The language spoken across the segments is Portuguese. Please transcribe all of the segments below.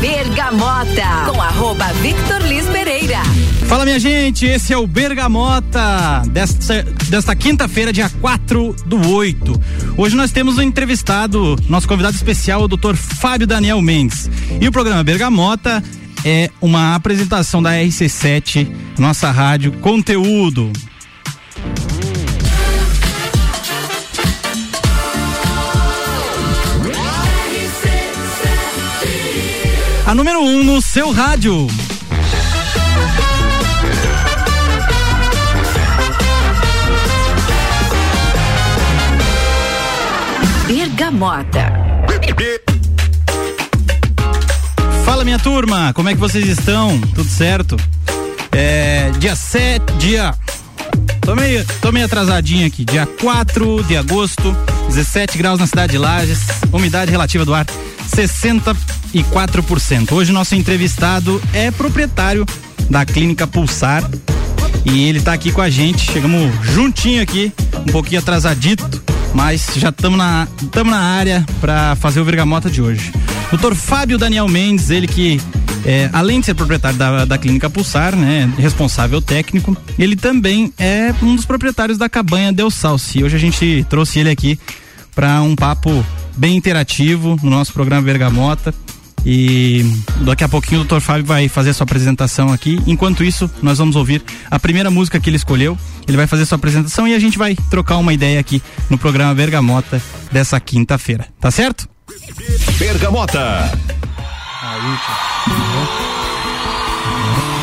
Bergamota, com arroba Victor Liz Pereira. Fala minha gente, esse é o Bergamota desta, desta quinta-feira, dia 4 do 8. Hoje nós temos um entrevistado, nosso convidado especial, o Dr. Fábio Daniel Mendes. E o programa Bergamota é uma apresentação da RC7, nossa rádio, conteúdo. A número 1 um no seu rádio. Bergamota. Fala minha turma, como é que vocês estão? Tudo certo? É, dia 7, dia. Tô meio, tô meio atrasadinho aqui. Dia 4 de agosto, 17 graus na cidade de Lages, umidade relativa do ar 64%. Hoje nosso entrevistado é proprietário da Clínica Pulsar e ele está aqui com a gente. Chegamos juntinho aqui, um pouquinho atrasadito, mas já estamos na, tamo na área para fazer o Vergamota de hoje. Doutor Fábio Daniel Mendes, ele que é, além de ser proprietário da, da Clínica Pulsar, né, responsável técnico, ele também é um dos proprietários da cabanha Del Salsi. Hoje a gente trouxe ele aqui para um papo bem interativo no nosso programa Bergamota. E daqui a pouquinho o Dr. Fábio vai fazer sua apresentação aqui. Enquanto isso, nós vamos ouvir a primeira música que ele escolheu. Ele vai fazer sua apresentação e a gente vai trocar uma ideia aqui no programa Bergamota dessa quinta-feira. Tá certo? Bergamota. Quem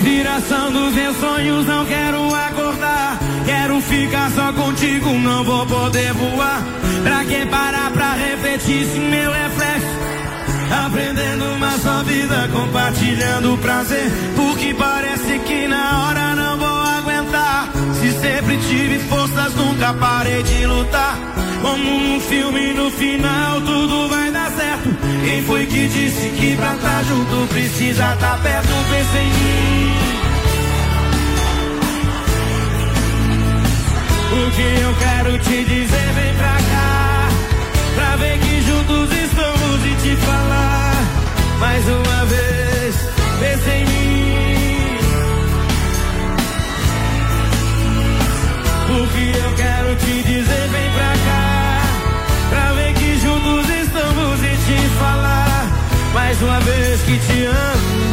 Inspiração dos meus sonhos, não quero acordar. Quero ficar só contigo, não vou poder voar. Pra que parar pra refletir se meu reflexo? Aprendendo uma só vida, compartilhando o prazer. Porque parece que na hora não vou Se sempre tive forças, nunca parei de lutar. Como num filme, no final tudo vai dar certo. Quem foi que disse que pra estar junto precisa estar perto? Pensa em mim. O que eu quero te dizer, vem pra cá. Pra ver que juntos estamos e te falar. Mais uma vez, pensa em mim. O que eu quero te dizer, vem pra cá. Pra ver que juntos estamos e te falar. Mais uma vez que te amo.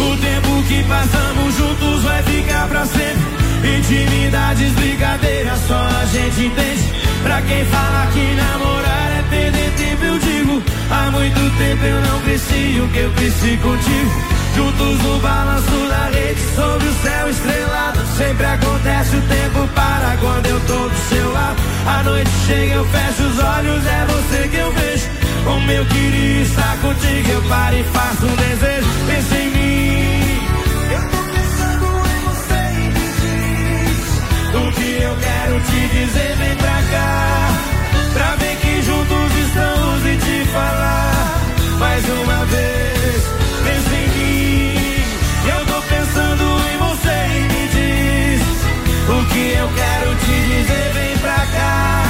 O tempo que passamos juntos vai ficar pra sempre. Intimidades, brincadeiras, só a gente entende. Pra quem fala que namorar é perder tempo, eu digo. Há muito tempo eu não cresci o que eu cresci contigo. Juntos no balanço da rede, sobre o céu estrelado. Sempre acontece, o tempo para quando eu tô do seu lado. A noite chega, eu fecho os olhos, é você que eu vejo. Como eu queria estar contigo, eu paro e faço um desejo. Pensa em mim. Eu quero te dizer. Vem pra cá, pra ver que juntos estamos e te falar mais uma vez. Pensa em mim. Eu tô pensando em você e me diz o que eu quero te dizer. Vem pra cá,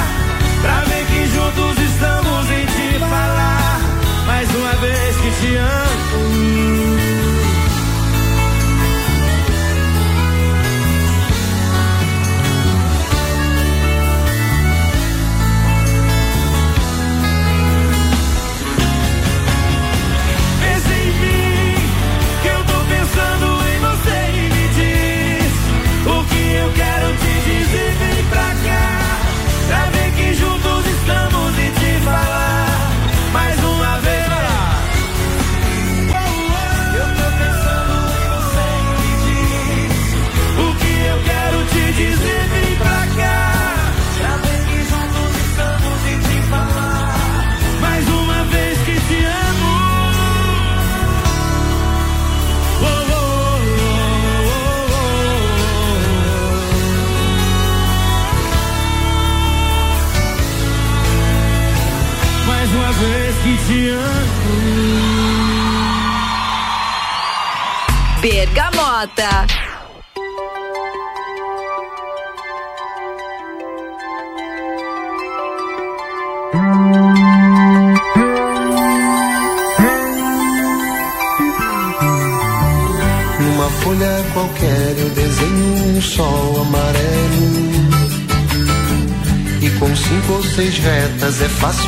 pra ver que juntos estamos e te falar mais uma vez que te amo.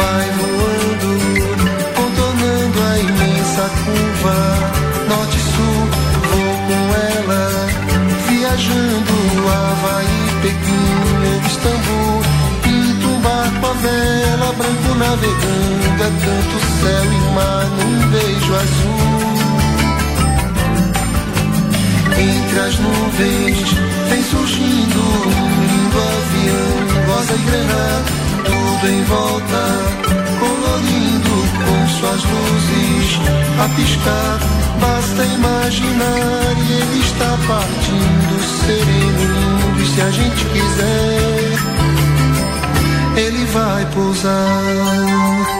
Vai voando, contornando a imensa curva, norte-sul, vou com ela, viajando Havaí, Pequim, Istambul, pinto um barco a vela, branco navegando, é tanto céu e mar num beijo azul. Entre as nuvens vem surgindo um lindo avião, rosa e grená, tudo em volta, colorindo com suas luzes a piscar. Basta imaginar e ele está partindo, sereno, lindo, e se a gente quiser, ele vai pousar.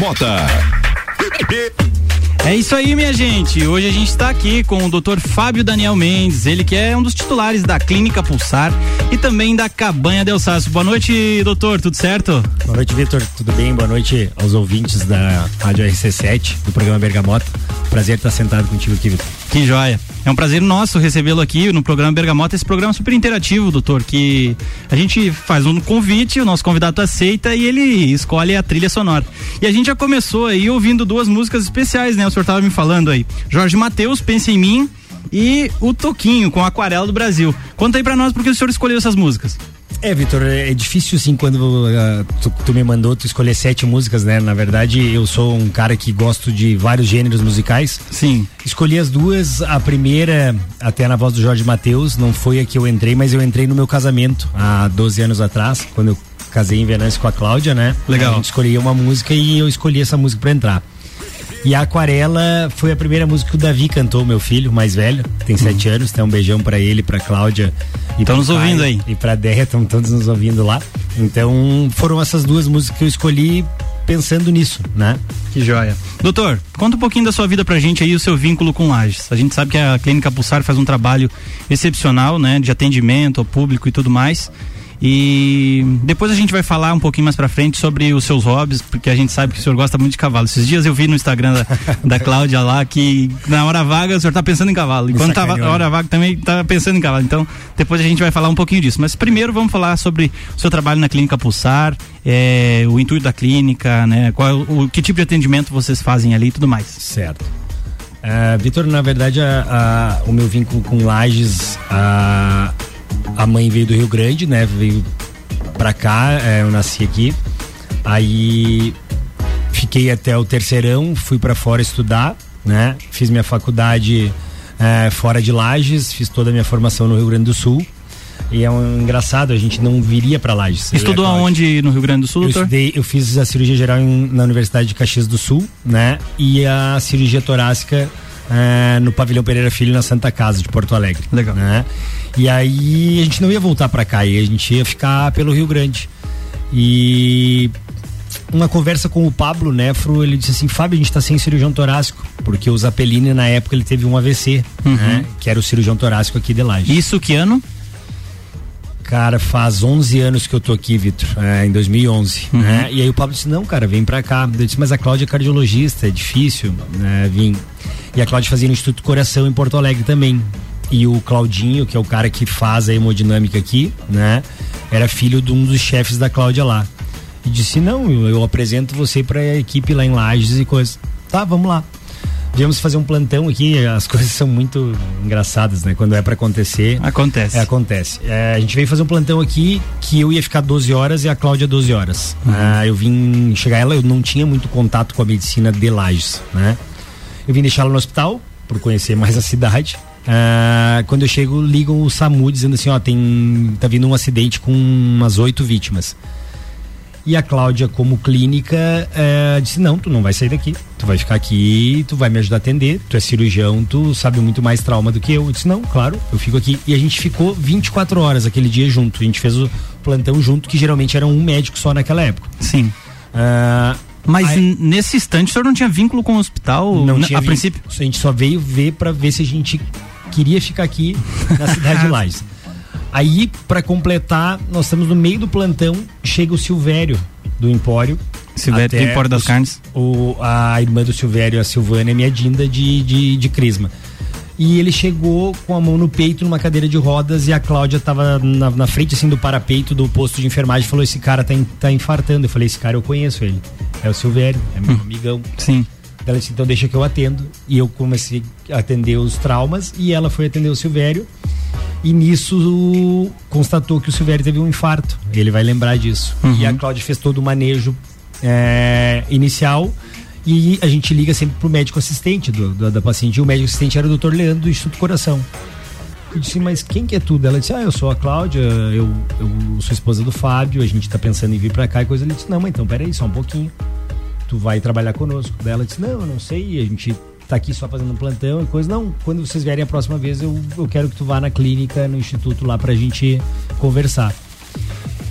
Bergamota. É isso aí, minha gente. Hoje a gente está aqui com o Dr. Fábio Daniel Mendes, ele que é um dos titulares da Clínica Pulsar e também da Cabanha Del Sasso. Boa noite, doutor, tudo certo? Boa noite, Vitor. Tudo bem? Boa noite aos ouvintes da Rádio RC7, do programa Bergamota. Prazer estar sentado contigo aqui, Vitor. Que joia. É um prazer nosso recebê-lo aqui no programa Bergamota, esse programa super interativo, doutor, que a gente faz um convite, o nosso convidado aceita e ele escolhe a trilha sonora. E a gente já começou aí ouvindo duas músicas especiais, né? O senhor estava me falando aí. Jorge Mateus, Pense em Mim e o Toquinho com Aquarela do Brasil. Conta aí pra nós porque o senhor escolheu essas músicas. É, Vitor, é difícil assim quando uh, tu, tu, me mandou tu escolher sete músicas, né? Na verdade, eu sou um cara que gosto de vários gêneros musicais. Sim. Escolhi as duas, a primeira, até na voz do Jorge Matheus, não foi a que eu entrei, mas eu entrei no meu casamento há 12 anos atrás, quando eu casei em Venâncio com a Cláudia, né? Legal. A gente escolhia uma música e eu escolhi essa música para entrar. E a Aquarela foi a primeira música que o Davi cantou, meu filho mais velho, tem sete uhum. anos. Então, um beijão para ele, para Cláudia. Estão nos ouvindo aí. E pra Déia, estão todos nos ouvindo lá. Então, foram essas duas músicas que eu escolhi pensando nisso, né? Que joia. Doutor, conta um pouquinho da sua vida pra gente aí, o seu vínculo com Lages. A gente sabe que a Clínica Pulsar faz um trabalho excepcional, né? De atendimento ao público e tudo mais. E depois a gente vai falar um pouquinho mais pra frente sobre os seus hobbies, porque a gente sabe que o senhor gosta muito de cavalo. Esses dias eu vi no Instagram da, da Cláudia lá que na hora vaga o senhor tá pensando em cavalo. E quando tava na hora vaga também tá pensando em cavalo. Então, depois a gente vai falar um pouquinho disso. Mas primeiro vamos falar sobre o seu trabalho na Clínica Pulsar, é, o intuito da clínica, né? Qual, o, que tipo de atendimento vocês fazem ali e tudo mais. Certo. Uh, Vitor, na verdade, a, a, o meu vínculo com Lages, a, a mãe veio do Rio Grande, né? Veio pra cá, é, eu nasci aqui. Aí fiquei até o terceirão, fui para fora estudar, né? Fiz minha faculdade é, fora de Lages, fiz toda a minha formação no Rio Grande do Sul. E é um engraçado, a gente não viria para Lages. Estudou aonde no Rio Grande do Sul, eu Estudei, eu fiz a cirurgia geral em, na Universidade de Caxias do Sul, né? E a cirurgia torácica é, no Pavilhão Pereira Filho, na Santa Casa de Porto Alegre. Legal. Né? E aí a gente não ia voltar para cá, e a gente ia ficar pelo Rio Grande. E uma conversa com o Pablo Nefro, ele disse assim: Fábio, a gente tá sem cirurgião torácico, porque o Zapelini na época ele teve um AVC, uhum. né? Que era o cirurgião torácico aqui de Laje. Isso que ano? Cara, faz 11 anos que eu tô aqui, Vitor, é, em 2011, uhum. né? E aí o Pablo disse, não, cara, vem pra cá. Eu disse, mas a Cláudia é cardiologista, é difícil, né, vim. E a Cláudia fazia no Instituto Coração em Porto Alegre também. E o Claudinho, que é o cara que faz a hemodinâmica aqui, né? Era filho de um dos chefes da Cláudia lá. E disse, não, eu, eu apresento você pra equipe lá em Lages e coisas. Tá, vamos lá. Viemos fazer um plantão aqui, as coisas são muito engraçadas, né? Quando é para acontecer. Acontece. É, acontece. É, a gente veio fazer um plantão aqui que eu ia ficar 12 horas e a Cláudia 12 horas. Uhum. Ah, eu vim chegar ela, eu não tinha muito contato com a medicina de Lages, né? Eu vim deixá-la no hospital, por conhecer mais a cidade. Ah, quando eu chego, ligam o SAMU dizendo assim, ó, tem. tá vindo um acidente com umas oito vítimas. E a Cláudia, como clínica, é, disse: Não, tu não vai sair daqui. Tu vai ficar aqui, tu vai me ajudar a atender. Tu é cirurgião, tu sabe muito mais trauma do que eu. Eu disse: Não, claro, eu fico aqui. E a gente ficou 24 horas aquele dia junto. A gente fez o plantão junto, que geralmente era um médico só naquela época. Sim. Uh, mas aí, nesse instante o senhor não tinha vínculo com o hospital? Não tinha a princípio? A gente só veio ver para ver se a gente queria ficar aqui na cidade de Lages. Aí, para completar, nós estamos no meio do plantão, chega o Silvério do Empório. Silvério do Empório das o, Carnes. O, a irmã do Silvério, a Silvânia, é minha dinda de, de, de Crisma. E ele chegou com a mão no peito numa cadeira de rodas e a Cláudia estava na, na, frente assim do parapeito do posto de enfermagem e falou: Esse cara tá, in, tá infartando. Eu falei: Esse cara eu conheço ele. É o Silvério, é meu hum. amigão. Sim. Ela disse: Então deixa que eu atendo. E eu comecei a atender os traumas e ela foi atender o Silvério e nisso constatou que o Silvério teve um infarto. Ele vai lembrar disso. Uhum. E a Cláudia fez todo o manejo é, inicial e a gente liga sempre pro médico assistente do, do, da paciente. E o médico assistente era o doutor Leandro do Instituto Coração. Eu disse, mas quem que é tudo? Ela disse, ah, eu sou a Cláudia, eu, eu sou esposa do Fábio, a gente tá pensando em vir pra cá e coisa. Ele disse, não, mas então peraí, só um pouquinho. Tu vai trabalhar conosco. Daí ela disse, não, eu não sei, a gente tá aqui só fazendo um plantão e coisa. Não, quando vocês vierem a próxima vez, eu, eu quero que tu vá na clínica, no instituto lá pra gente conversar.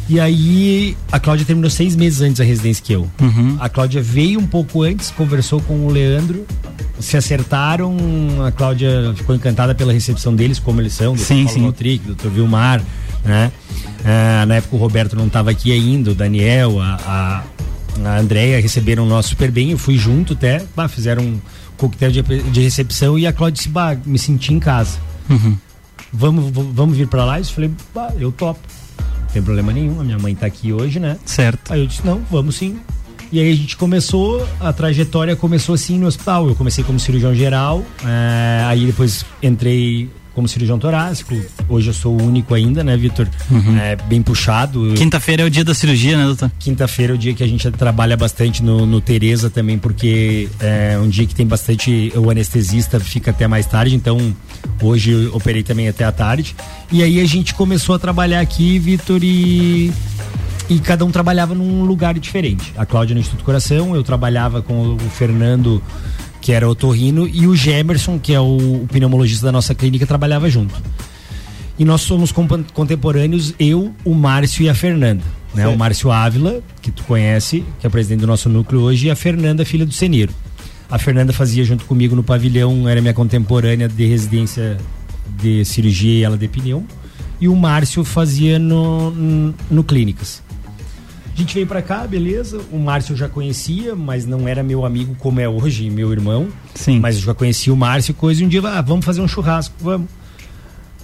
E aí, a Cláudia terminou seis meses antes da residência que eu. Uhum. A Cláudia veio um pouco antes, conversou com o Leandro, se acertaram. A Cláudia ficou encantada pela recepção deles, como eles são, do sim, Paulo sim. Maltric, do Dr. Vilmar, né? Ah, na época o Roberto não estava aqui ainda, o Daniel, a, a, a Andrea receberam nós super bem, eu fui junto até, bah, fizeram um coquetel de, de recepção e a Cláudia disse, bah, me senti em casa. Uhum. Vamos, vamos vir para lá? Eu falei, bah, eu topo. Não tem problema nenhum, a minha mãe tá aqui hoje, né? Certo. Aí eu disse, não, vamos sim. E aí a gente começou, a trajetória começou assim no hospital. Eu comecei como cirurgião geral, é, aí depois entrei como cirurgião torácico. Hoje eu sou o único ainda, né, Vitor? Uhum. É bem puxado. Quinta-feira é o dia da cirurgia, né, doutor? Quinta-feira é o dia que a gente trabalha bastante no, no Tereza também, porque é um dia que tem bastante. O anestesista fica até mais tarde, então hoje eu operei também até a tarde. E aí a gente começou a trabalhar aqui, Vitor, e e cada um trabalhava num lugar diferente. A Cláudia no Instituto Coração, eu trabalhava com o Fernando, que era otorrino, e o Gemerson, que é o, o pneumologista da nossa clínica, trabalhava junto. E nós somos contemporâneos, eu, o Márcio e a Fernanda. Né? O Márcio Ávila, que tu conhece, que é presidente do nosso núcleo hoje, e a Fernanda, filha do Seniro. A Fernanda fazia junto comigo no pavilhão, era minha contemporânea de residência de cirurgia e ela de pneu. E o Márcio fazia no, no, no Clínicas. A gente veio para cá, beleza. O Márcio eu já conhecia, mas não era meu amigo como é hoje, meu irmão. Sim. Mas eu já conhecia o Márcio coisa. E um dia, ah, vamos fazer um churrasco, vamos.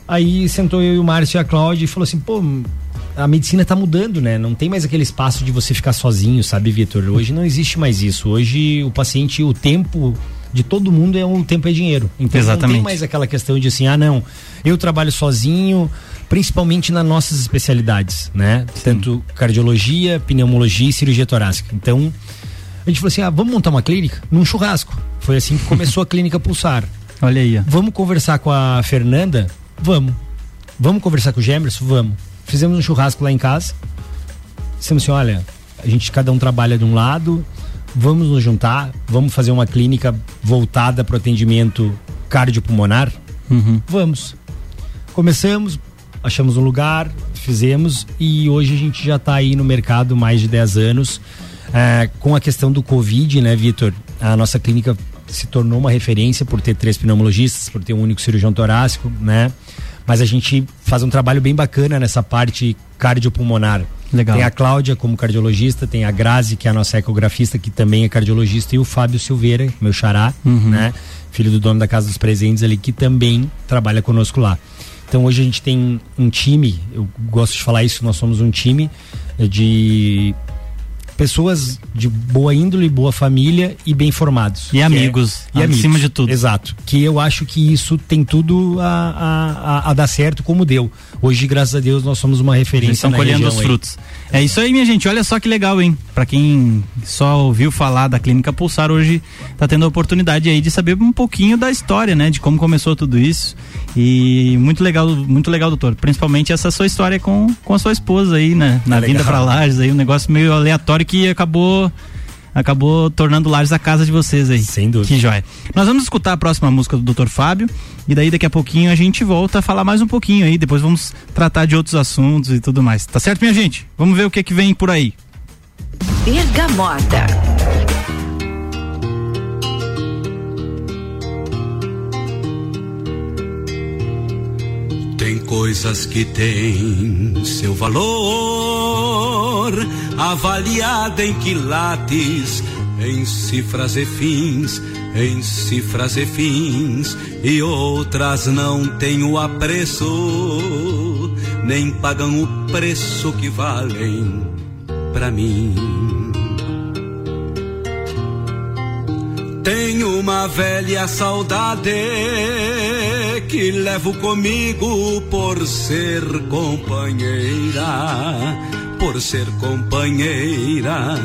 Aí sentou eu e o Márcio e a Cláudia e falou assim, pô, a medicina está mudando, né? Não tem mais aquele espaço de você ficar sozinho, sabe, Vitor? Hoje não existe mais isso. Hoje o paciente, o tempo de todo mundo é um tempo é dinheiro. Então Exatamente. não tem mais aquela questão de assim, ah, não, eu trabalho sozinho, principalmente nas nossas especialidades, né? Sim. Tanto cardiologia, pneumologia e cirurgia torácica. Então, a gente falou assim: ah, vamos montar uma clínica num churrasco. Foi assim que começou a clínica Pulsar. Olha aí. Vamos conversar com a Fernanda? Vamos. Vamos conversar com o Gemerson? Vamos. Fizemos um churrasco lá em casa. Dissemos assim: olha, a gente cada um trabalha de um lado, vamos nos juntar, vamos fazer uma clínica voltada para o atendimento cardiopulmonar? Uhum. Vamos. Começamos, achamos um lugar, fizemos e hoje a gente já está aí no mercado mais de 10 anos. É, com a questão do Covid, né, Vitor? A nossa clínica se tornou uma referência por ter três pneumologistas, por ter um único cirurgião torácico, né? Mas a gente faz um trabalho bem bacana nessa parte cardiopulmonar. Legal. Tem a Cláudia como cardiologista, tem a Grazi, que é a nossa ecografista, que também é cardiologista, e o Fábio Silveira, meu xará, uhum. né? Filho do dono da Casa dos Presentes ali, que também trabalha conosco lá. Então hoje a gente tem um time, eu gosto de falar isso, nós somos um time de pessoas de boa índole, boa família e bem formados. E amigos, é, e acima amigos, de tudo. Exato. Que eu acho que isso tem tudo a, a, a, a dar certo como deu. Hoje, graças a Deus, nós somos uma referência. Estão colhendo os frutos. É isso aí, minha gente. Olha só que legal, hein? Para quem só ouviu falar da Clínica Pulsar, hoje tá tendo a oportunidade aí de saber um pouquinho da história, né? De como começou tudo isso. E muito legal, muito legal, doutor. Principalmente essa sua história com, com a sua esposa aí, né? Na é vinda para Lages aí, um negócio meio aleatório que acabou acabou tornando Lages a casa de vocês aí. Sem dúvida. Que joia. Nós vamos escutar a próxima música do Dr. Fábio e daí daqui a pouquinho a gente volta a falar mais um pouquinho aí, depois vamos tratar de outros assuntos e tudo mais. Tá certo, minha gente? Vamos ver o que que vem por aí. Bergamota. Tem coisas que têm seu valor, avaliada em quilates, em cifras e fins, em cifras e fins, e outras não têm o apreço, nem pagam o preço que valem para mim. Tenho uma velha saudade que levo comigo por ser companheira, por ser companheira,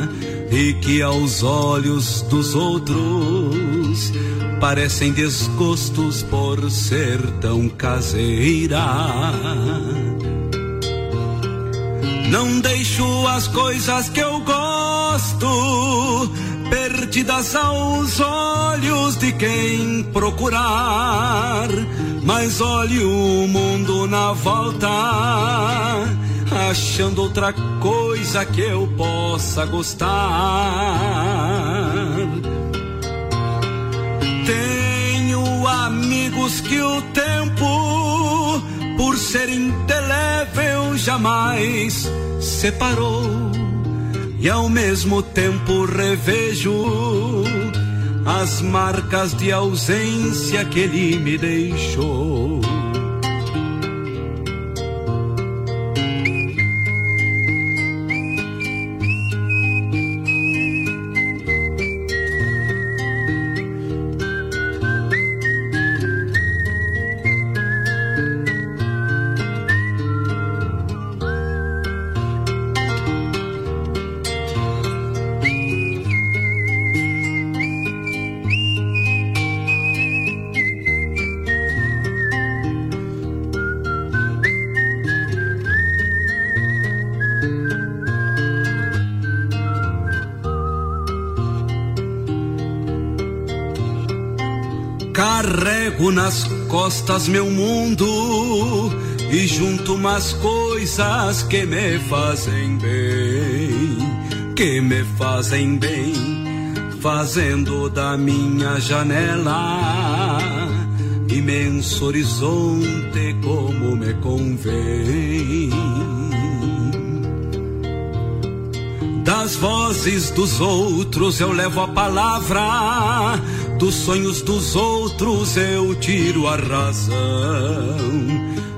e que aos olhos dos outros parecem desgostos por ser tão caseira. Não deixo as coisas que eu gosto perdidas aos olhos de quem procurar. Mas olhe o mundo na volta, achando outra coisa que eu possa gostar. Tenho amigos que o tempo, por ser indelével, jamais separou e ao mesmo tempo revejo as marcas de ausência que ele me deixou. Nas costas meu mundo e junto umas coisas que me fazem bem, que me fazem bem, fazendo da minha janela imenso horizonte como me convém. Das vozes dos outros eu levo a palavra, dos sonhos dos outros eu tiro a razão.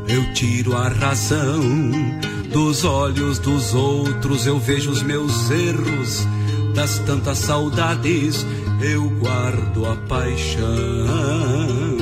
Eu tiro a razão dos olhos dos outros, eu vejo os meus erros, das tantas saudades eu guardo a paixão.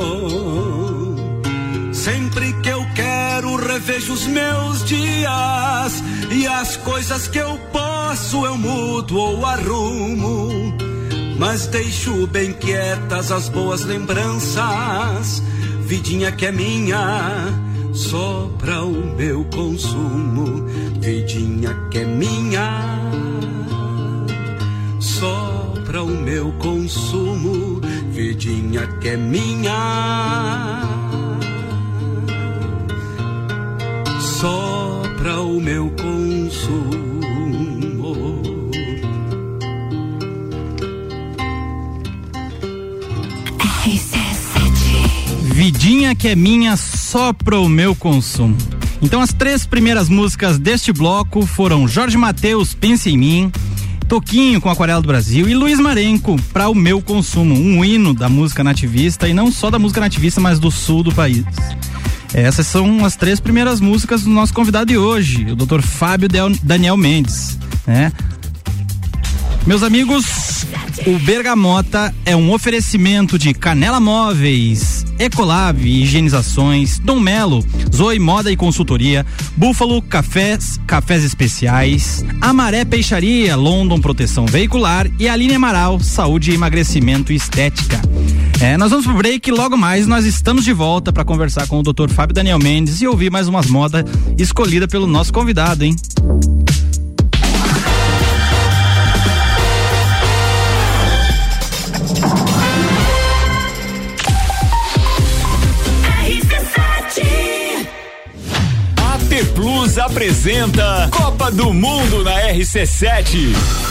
Revejo os meus dias e as coisas que eu posso eu mudo ou arrumo. Mas deixo bem quietas as boas lembranças, vidinha que é minha, só pra o meu consumo. Vidinha que é minha, só pra o meu consumo. Vidinha que é minha, só pra o meu consumo. Vidinha que é minha só pro meu consumo. Então as três primeiras músicas deste bloco foram Jorge Mateus, Pense em Mim, Toquinho com Aquarela do Brasil e Luiz Marenco para o meu consumo, um hino da música nativista e não só da música nativista, mas do sul do país. Essas são as três primeiras músicas do nosso convidado de hoje, o Dr. Fábio Del Daniel Mendes, né? Meus amigos, o Bergamota é um oferecimento de Canela Móveis, Ecolab Higienizações, Dom Melo, Zoe Moda e Consultoria, Búfalo Cafés, Cafés Especiais, Amaré Peixaria, London Proteção Veicular e Aline Amaral, Saúde, Emagrecimento e Estética. É, nós vamos pro break logo mais nós estamos de volta para conversar com o Dr. Fábio Daniel Mendes e ouvir mais umas modas escolhidas pelo nosso convidado, hein? AT Plus apresenta Copa do Mundo na RC7.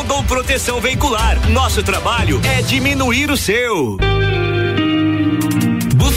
Rondon Proteção Veicular. Nosso trabalho é diminuir o seu.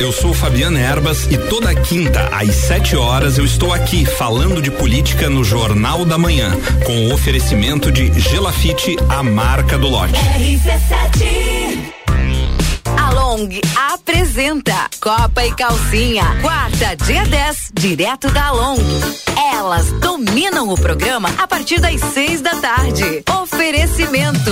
Eu sou Fabiana Erbas e toda quinta às 7 horas eu estou aqui falando de política no Jornal da Manhã, com o oferecimento de Gelafite, a marca do lote. RC7 Long apresenta Copa e Calcinha, quarta, dia 10, direto da Long. Elas dominam o programa a partir das seis da tarde. Oferecimento.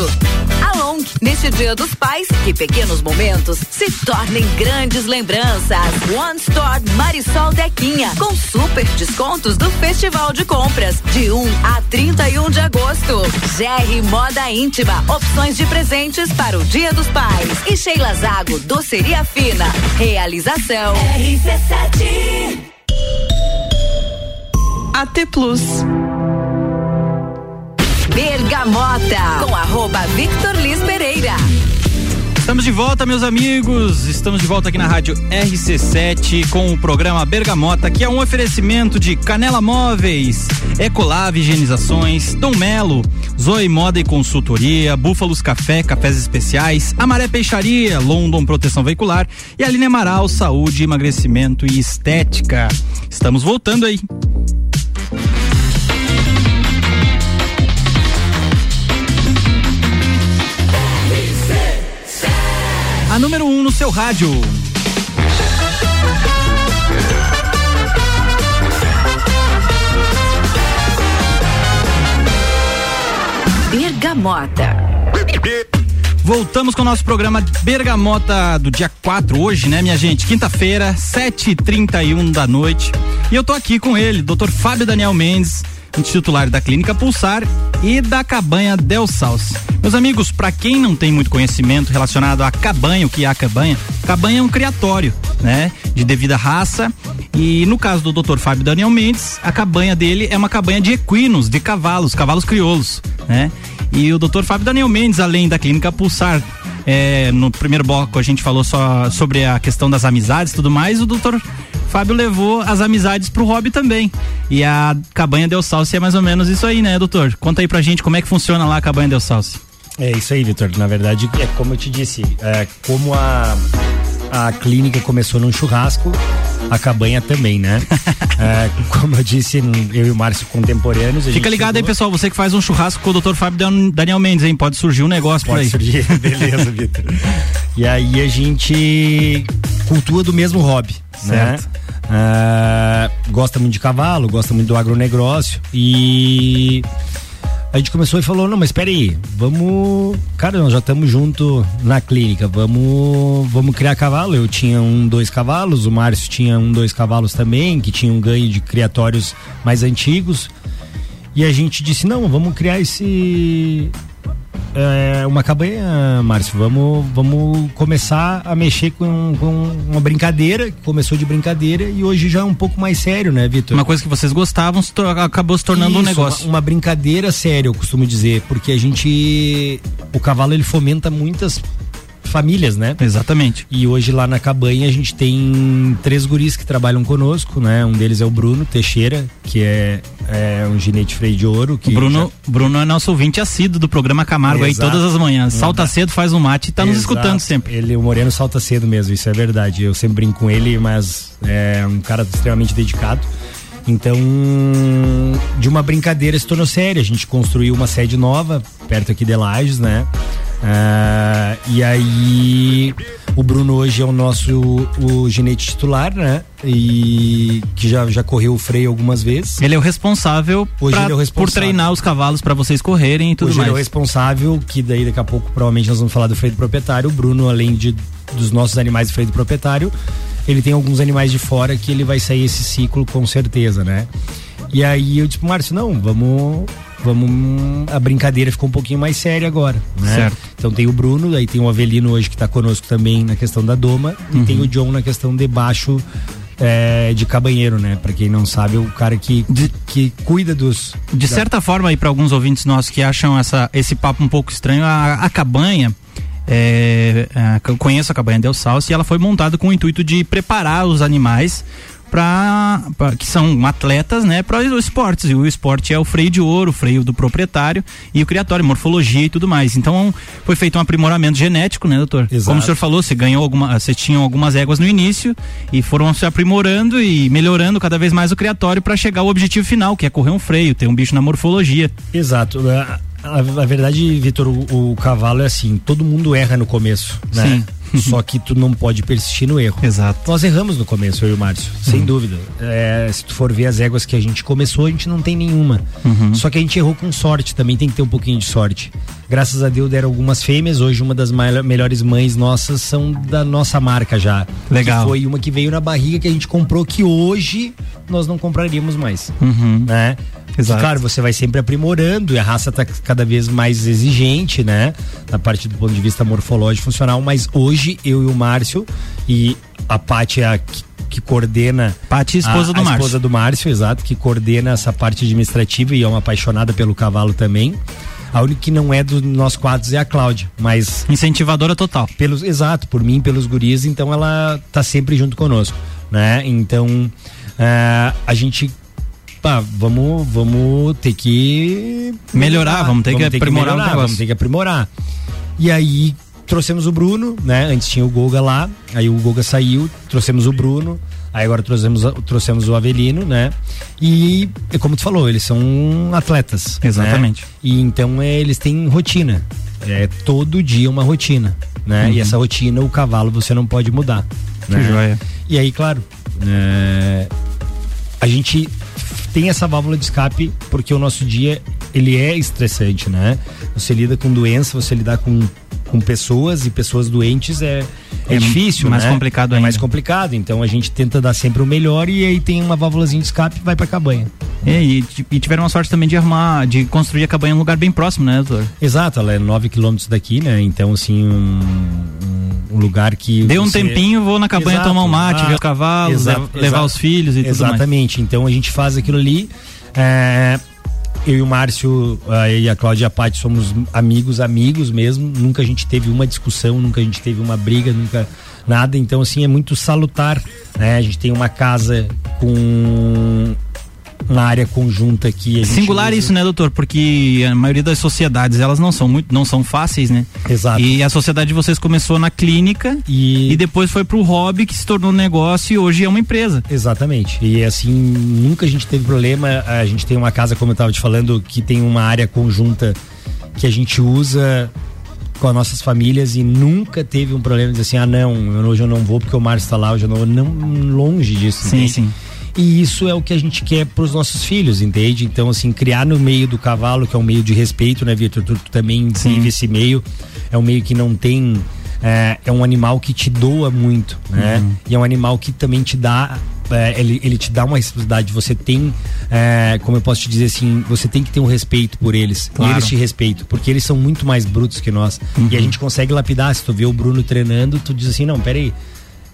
Along, neste Dia dos Pais, que pequenos momentos se tornem grandes lembranças. One Store Marisol Dequinha, com super descontos do Festival de Compras, de 1 a 31 de agosto. GR Moda Íntima, opções de presentes para o Dia dos Pais. E Sheila Zago, Doceria Fina. Realização. RC7. AT Plus. Bergamota com arroba Victor Liz Pereira. Estamos de volta, meus amigos. Estamos de volta aqui na rádio RC7 com o programa Bergamota, que é um oferecimento de Canela Móveis, Ecolave Higienizações, Dom Melo, Zoe Moda e Consultoria, Búfalos Café, Cafés Especiais, Amaré Peixaria, London Proteção Veicular e Aline Amaral, Saúde, Emagrecimento e Estética. Estamos voltando aí. A número 1 um no seu rádio. Bergamota. Voltamos com o nosso programa Bergamota do dia 4 hoje, né, minha gente? Quinta-feira, 7h31 da noite. E eu tô aqui com ele, Dr. Fábio Daniel Mendes, titular da Clínica Pulsar e da Cabanha Del Salce. Meus amigos, para quem não tem muito conhecimento relacionado à cabanha, o que é a cabanha? Cabanha é um criatório, né, de devida raça. E no caso do Dr. Fábio Daniel Mendes, a cabanha dele é uma cabanha de equinos, de cavalos, cavalos crioulos, né? E o Dr. Fábio Daniel Mendes, além da Clínica Pulsar, é, no primeiro bloco a gente falou só sobre a questão das amizades e tudo mais, o doutor Fábio levou as amizades pro hobby também. E a Cabanha Del Salce é mais ou menos isso aí, né, doutor? Conta aí pra gente como é que funciona lá a Cabanha Del Salce. É isso aí, Vitor. Na verdade, é como eu te disse, é, como a, a clínica começou num churrasco, a cabanha também, né? é, como eu disse, eu e o Márcio contemporâneos. Fica ligado chegou... aí, pessoal. Você que faz um churrasco com o Dr. Fábio Daniel Mendes, hein? Pode surgir um negócio Pode por aí. Surgir, beleza, Vitor. E aí a gente cultua do mesmo hobby, certo. né? Ah, gosta muito de cavalo, gosta muito do agronegócio e a gente começou e falou, não, mas espera aí, vamos, cara, nós já estamos junto na clínica, vamos, vamos criar cavalo. Eu tinha um, dois cavalos, o Márcio tinha um, dois cavalos também, que tinha um ganho de criatórios mais antigos. E a gente disse, não, vamos criar esse é, uma cabanha, Márcio. Vamos, vamos começar a mexer com, com, uma brincadeira, que começou de brincadeira e hoje já é um pouco mais sério, né, Vitor? Uma coisa que vocês gostavam acabou se tornando Isso, um negócio. Uma, uma brincadeira séria, eu costumo dizer, porque a gente. O cavalo ele fomenta muitas famílias, né? Exatamente. E hoje lá na cabanha a gente tem três guris que trabalham conosco, né? Um deles é o Bruno Teixeira, que é, é um ginete freio de ouro. Que Bruno, já... Bruno é nosso ouvinte assíduo do programa Camargo Exato. aí todas as manhãs. Salta cedo, faz um mate e tá Exato. nos escutando sempre. Ele, o Moreno salta cedo mesmo, isso é verdade. Eu sempre brinco com ele, mas é um cara extremamente dedicado. Então, de uma brincadeira se tornou séria. A gente construiu uma sede nova, perto aqui de Lages, né? Uh, e aí o Bruno hoje é o nosso o ginete titular, né? E que já, já correu o freio algumas vezes. Ele é o responsável, hoje pra, ele é o responsável. por treinar os cavalos para vocês correrem e tudo hoje mais. Ele é o responsável, que daí daqui a pouco provavelmente nós vamos falar do freio do proprietário. O Bruno, além de dos nossos animais de freio do proprietário, ele tem alguns animais de fora que ele vai sair esse ciclo com certeza, né? E aí eu disse, Márcio, não, vamos vamos a brincadeira ficou um pouquinho mais séria agora, né? Certo. Então tem o Bruno, aí tem o Avelino hoje que está conosco também na questão da doma uhum. e tem o John na questão de baixo é, de cabanheiro, né? Para quem não sabe, o cara que, de, que cuida dos. De certa forma, aí para alguns ouvintes nossos que acham essa, esse papo um pouco estranho, a, a cabanha. É, é, conheço a cabanha Del Salso e ela foi montada com o intuito de preparar os animais para que são atletas, né, para os esportes. E o esporte é o freio de ouro, o freio do proprietário e o criatório, morfologia e tudo mais. Então foi feito um aprimoramento genético, né, doutor? Exato. Como o senhor falou, você ganhou alguma, você tinha algumas éguas no início e foram se aprimorando e melhorando cada vez mais o criatório para chegar ao objetivo final, que é correr um freio, ter um bicho na morfologia. Exato. A, verdade, Vitor, o, o, cavalo é assim, todo mundo erra no começo, né? Sim. Só que tu não pode persistir no erro. Exato. Nós erramos no começo, eu e o Márcio, sem uhum. dúvida. É, se tu for ver as éguas que a gente começou, a gente não tem nenhuma. Uhum. Só que a gente errou com sorte, também tem que ter um pouquinho de sorte. Graças a Deus deram algumas fêmeas. Hoje, uma das melhores mães nossas são da nossa marca já. Legal. Que foi uma que veio na barriga que a gente comprou, que hoje nós não compraríamos mais. Uhum. Né? Exato. claro, você vai sempre aprimorando e a raça está cada vez mais exigente, né? Na parte do ponto de vista morfológico funcional, mas hoje eu e o Márcio e a Paty é a que, coordena. Paty, esposa a, do a Márcio. esposa do Márcio, exato, que coordena essa parte administrativa e é uma apaixonada pelo cavalo também. A única que não é dos nossos quadros é a Cláudia, mas. Incentivadora total. Pelos, exato, por mim, pelos guris, então ela tá sempre junto conosco, né? Então, uh, a gente pá, vamos, vamos ter que melhorar, vamos ter vamos que ter aprimorar que melhorar, Vamos ter que aprimorar. E aí trouxemos o Bruno, né? Antes tinha o Goga lá, aí o Goga saiu, trouxemos o Bruno, aí agora trouxemos, trouxemos o Avelino, né? E como tu falou, eles são atletas. Né? Exatamente. Né? E então é, eles têm rotina. É todo dia uma rotina, né? Uhum. E essa rotina, o cavalo você não pode mudar. Que né? joia. E aí, claro, é, a gente tem essa válvula de escape porque o nosso dia ele é estressante, né? Você lida com doença, você lidar com, com pessoas e pessoas doentes é, é, é difícil, mais né? complicado ainda. É mais complicado, então a gente tenta dar sempre o melhor e aí tem uma válvulazinha de escape e vai pra cabanha. É, e, e, tiveram a sorte também de arrumar, de construir a cabanha em um lugar bem próximo, né, doutor? Exato, ela é 9 quilômetros daqui, né? Então, assim, um, um lugar que. Deu um tempinho, vou na cabanha Exato. tomar um mate, ah, ver o cavalo, levar, levar os filhos e Exatamente. tudo mais. Exatamente, então a gente faz aquilo ali. É, eu e o Márcio e a Cláudia Patti somos amigos, amigos mesmo. Nunca a gente teve uma discussão, nunca a gente teve uma briga, nunca nada. Então, assim, é muito salutar. Né? A gente tem uma casa com uma área conjunta aqui. Singular usa... isso, né, doutor? Porque a maioria das sociedades, elas não são muito, não são fáceis, né? Exato. E a sociedade de vocês começou na clínica e, e depois foi pro hobby que se tornou um negócio e hoje é uma empresa. Exatamente. E assim, nunca a gente teve problema. A gente tem uma casa, como eu estava te falando, que tem uma área conjunta que a gente usa com as nossas famílias e nunca teve um problema de dizer assim, ah não, hoje eu não vou porque o Márcio está lá, hoje eu não vou. Não, longe disso. Sim, entende? sim. E isso é o que a gente quer para os nossos filhos, entende? Então, assim, criar no meio do cavalo, que é um meio de respeito, né, Vitor? Tu, tu também vive esse meio. É um meio que não tem. É, é um animal que te doa muito, né? Uhum. E é um animal que também te dá é, ele, ele te dá uma responsabilidade, você tem, é, como eu posso te dizer assim, você tem que ter um respeito por eles. Claro. E eles te respeitam, porque eles são muito mais brutos que nós. Uhum. E a gente consegue lapidar. Se tu vê o Bruno treinando, tu diz assim, não, peraí,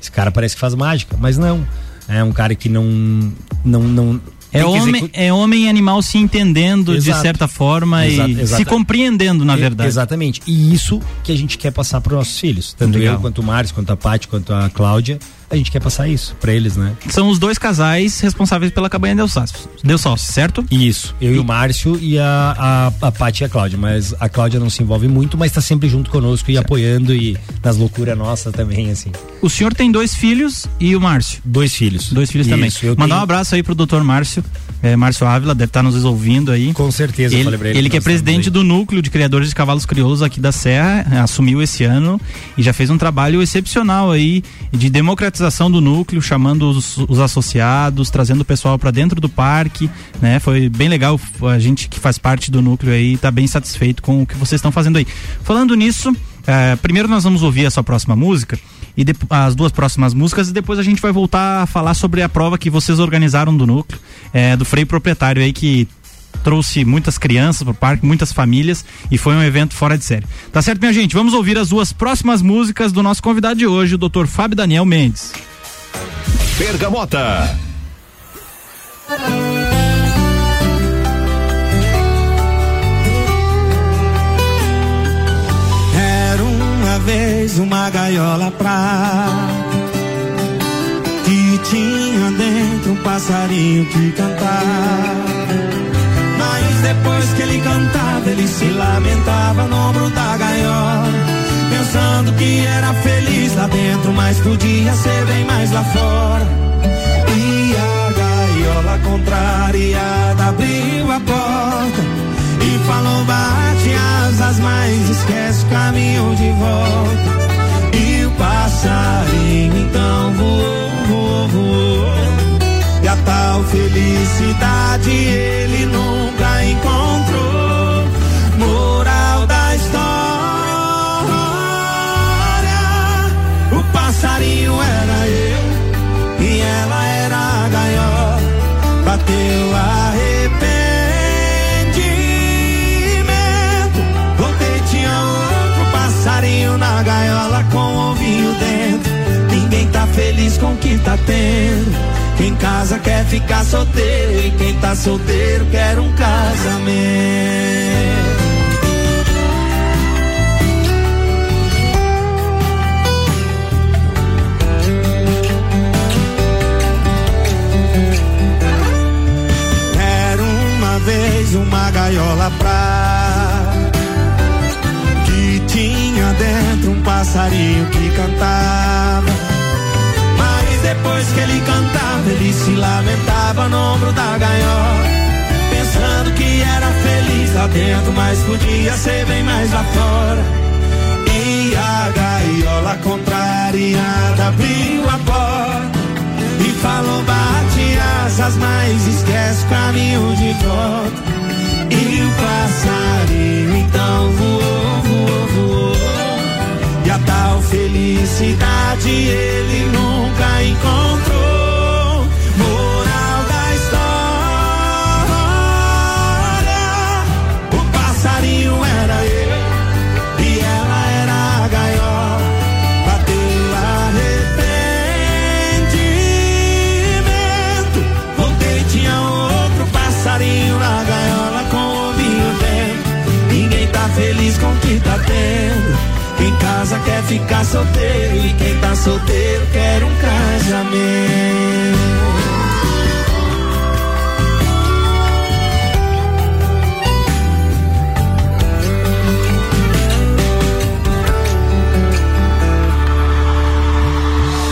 esse cara parece que faz mágica. Mas não. É um cara que não. não, não é homem, é homem e animal se entendendo Exato. de certa forma Exato, e se compreendendo, na verdade. Exatamente. E isso que a gente quer passar para os nossos filhos. Tanto Legal. eu, quanto o Márcio, quanto a Paty, quanto a Cláudia a gente quer passar isso para eles, né? São os dois casais responsáveis pela cabanha Sócio, Deus Sócio certo? Isso. Eu e, e o Márcio e a, a, a Paty e a Cláudia. Mas a Cláudia não se envolve muito, mas tá sempre junto conosco e certo. apoiando e nas loucuras nossas também, assim. O senhor tem dois filhos e o Márcio? Dois filhos. Dois filhos isso, também. Mandar tenho... um abraço aí pro doutor Márcio. É, Márcio Ávila deve estar tá nos ouvindo aí. Com certeza, ele, ele, ele que é presidente do núcleo de criadores de cavalos crioulos aqui da Serra, assumiu esse ano e já fez um trabalho excepcional aí de democratização do núcleo, chamando os, os associados, trazendo o pessoal para dentro do parque, né? Foi bem legal, a gente que faz parte do núcleo aí tá bem satisfeito com o que vocês estão fazendo aí. Falando nisso, é, primeiro nós vamos ouvir essa próxima música e de, as duas próximas músicas e depois a gente vai voltar a falar sobre a prova que vocês organizaram do núcleo, é, do freio proprietário aí que trouxe muitas crianças pro parque, muitas famílias e foi um evento fora de série. Tá certo, minha gente? Vamos ouvir as duas próximas músicas do nosso convidado de hoje, o Dr. Fábio Daniel Mendes. Bergamota. Era uma vez uma gaiola pra que tinha dentro um passarinho que cantava depois que ele cantava, ele se lamentava no ombro da gaiola. Pensando que era feliz lá dentro, mas podia ser bem mais lá fora. E a gaiola contrariada abriu a porta e falou: bate asas, mas esquece o caminho de volta. E o passarinho então voou, voou, voou. E a tal felicidade ele nunca passarinho era eu e ela era a gaiola. Bateu arrependimento. Voltei, tinha outro passarinho na gaiola com o ovinho dentro. Ninguém tá feliz com o que tá tendo. Quem casa quer ficar solteiro e quem tá solteiro quer um casamento. Gaiola pra que tinha dentro um passarinho que cantava depois que ele cantava, ele se lamentava no ombro da gaiola. Pensando que era feliz lá dentro, mas podia ser bem mais lá fora. E a gaiola contrariada abriu a porta e falou: bate asas, mas esquece o caminho de volta. E o passarinho então voou, voou, voou. E a tal felicidade ele nunca encontrou. Ficar solteiro e quem tá solteiro quer um casamento.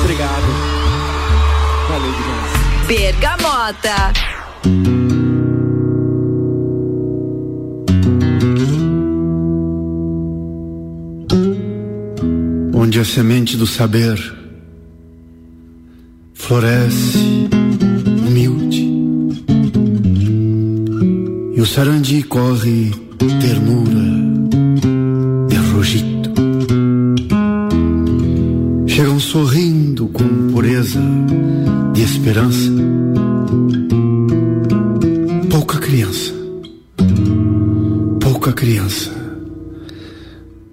Obrigado. Valeu demais. Bergamota. Semente do saber floresce humilde e o sarandi corre ternura de rogito. Chegam sorrindo com pureza de esperança. Pouca criança, pouca criança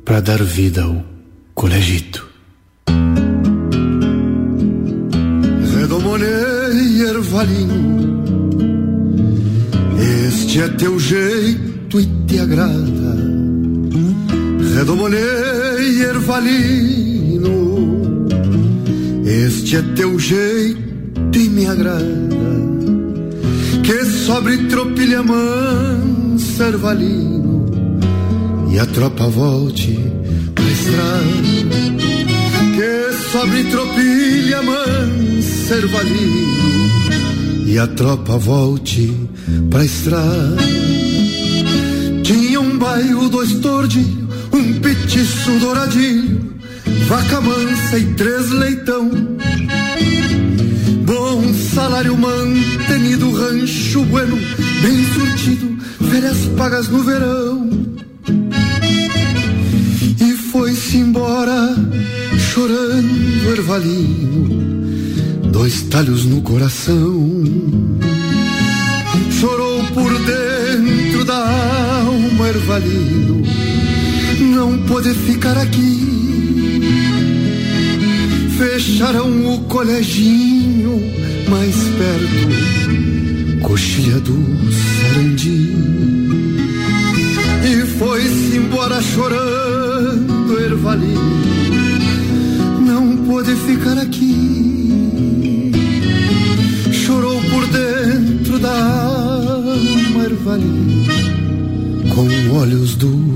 para dar vida ao mansa ervalino e a tropa volte pra estrada. Que sobre tropilha mansa ervalino e a tropa volte pra estrada. Tinha um bairro, dois tordilhos, um petiço douradilho, vaca mansa e três leitão. Bom salário mantenido, rancho bueno, bem surtido, férias pagas no verão. E foi-se embora, chorando ervalino, dois talhos no coração. Chorou por dentro da alma ervalino, não pôde ficar aqui. Fecharam o coleginho mais perto, coxilha do Sarandi. Foi-se embora chorando, Ervalino. Não pôde ficar aqui. Chorou por dentro da alma, Ervalino, com olhos do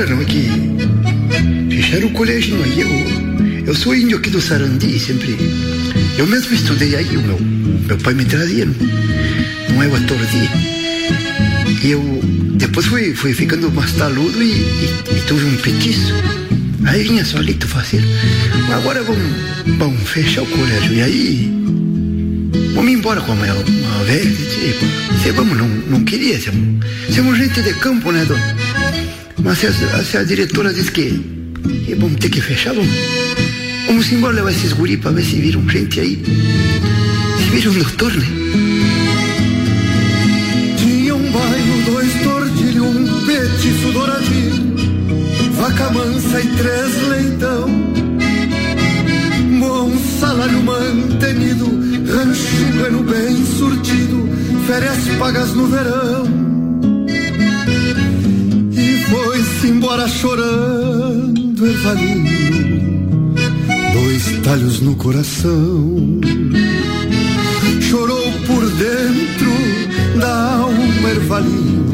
embora, não que fecharam o colégio, não é? Eu, eu sou índio aqui do Sarandi, sempre. Eu mesmo estudei aí, o meu, meu pai me trazia, não, é o ator de. E eu depois fui, fui ficando mais taludo e, e, e tuve um petiço. Aí vinha solito fazer. Agora vamos, vamos fechar o colégio. E aí Vamos embora com a uma, uma velha. Tipo, vamos, não, não queria. Somos, somos gente de campo, né, dona? Mas se a, se a diretora diz que, que vamos ter que fechar, vamos, vamos embora levar esses guri para ver se viram gente aí. Se viram doutor, né? Tinha um bairro, dois tordilhos, um petiço douradinho, vaca mansa e três leitão. Bom salário mantenido, rancho bueno bem surtido, férias pagas no verão. Chorando, Evalino, dois talhos no coração. Chorou por dentro da alma, Ervalino,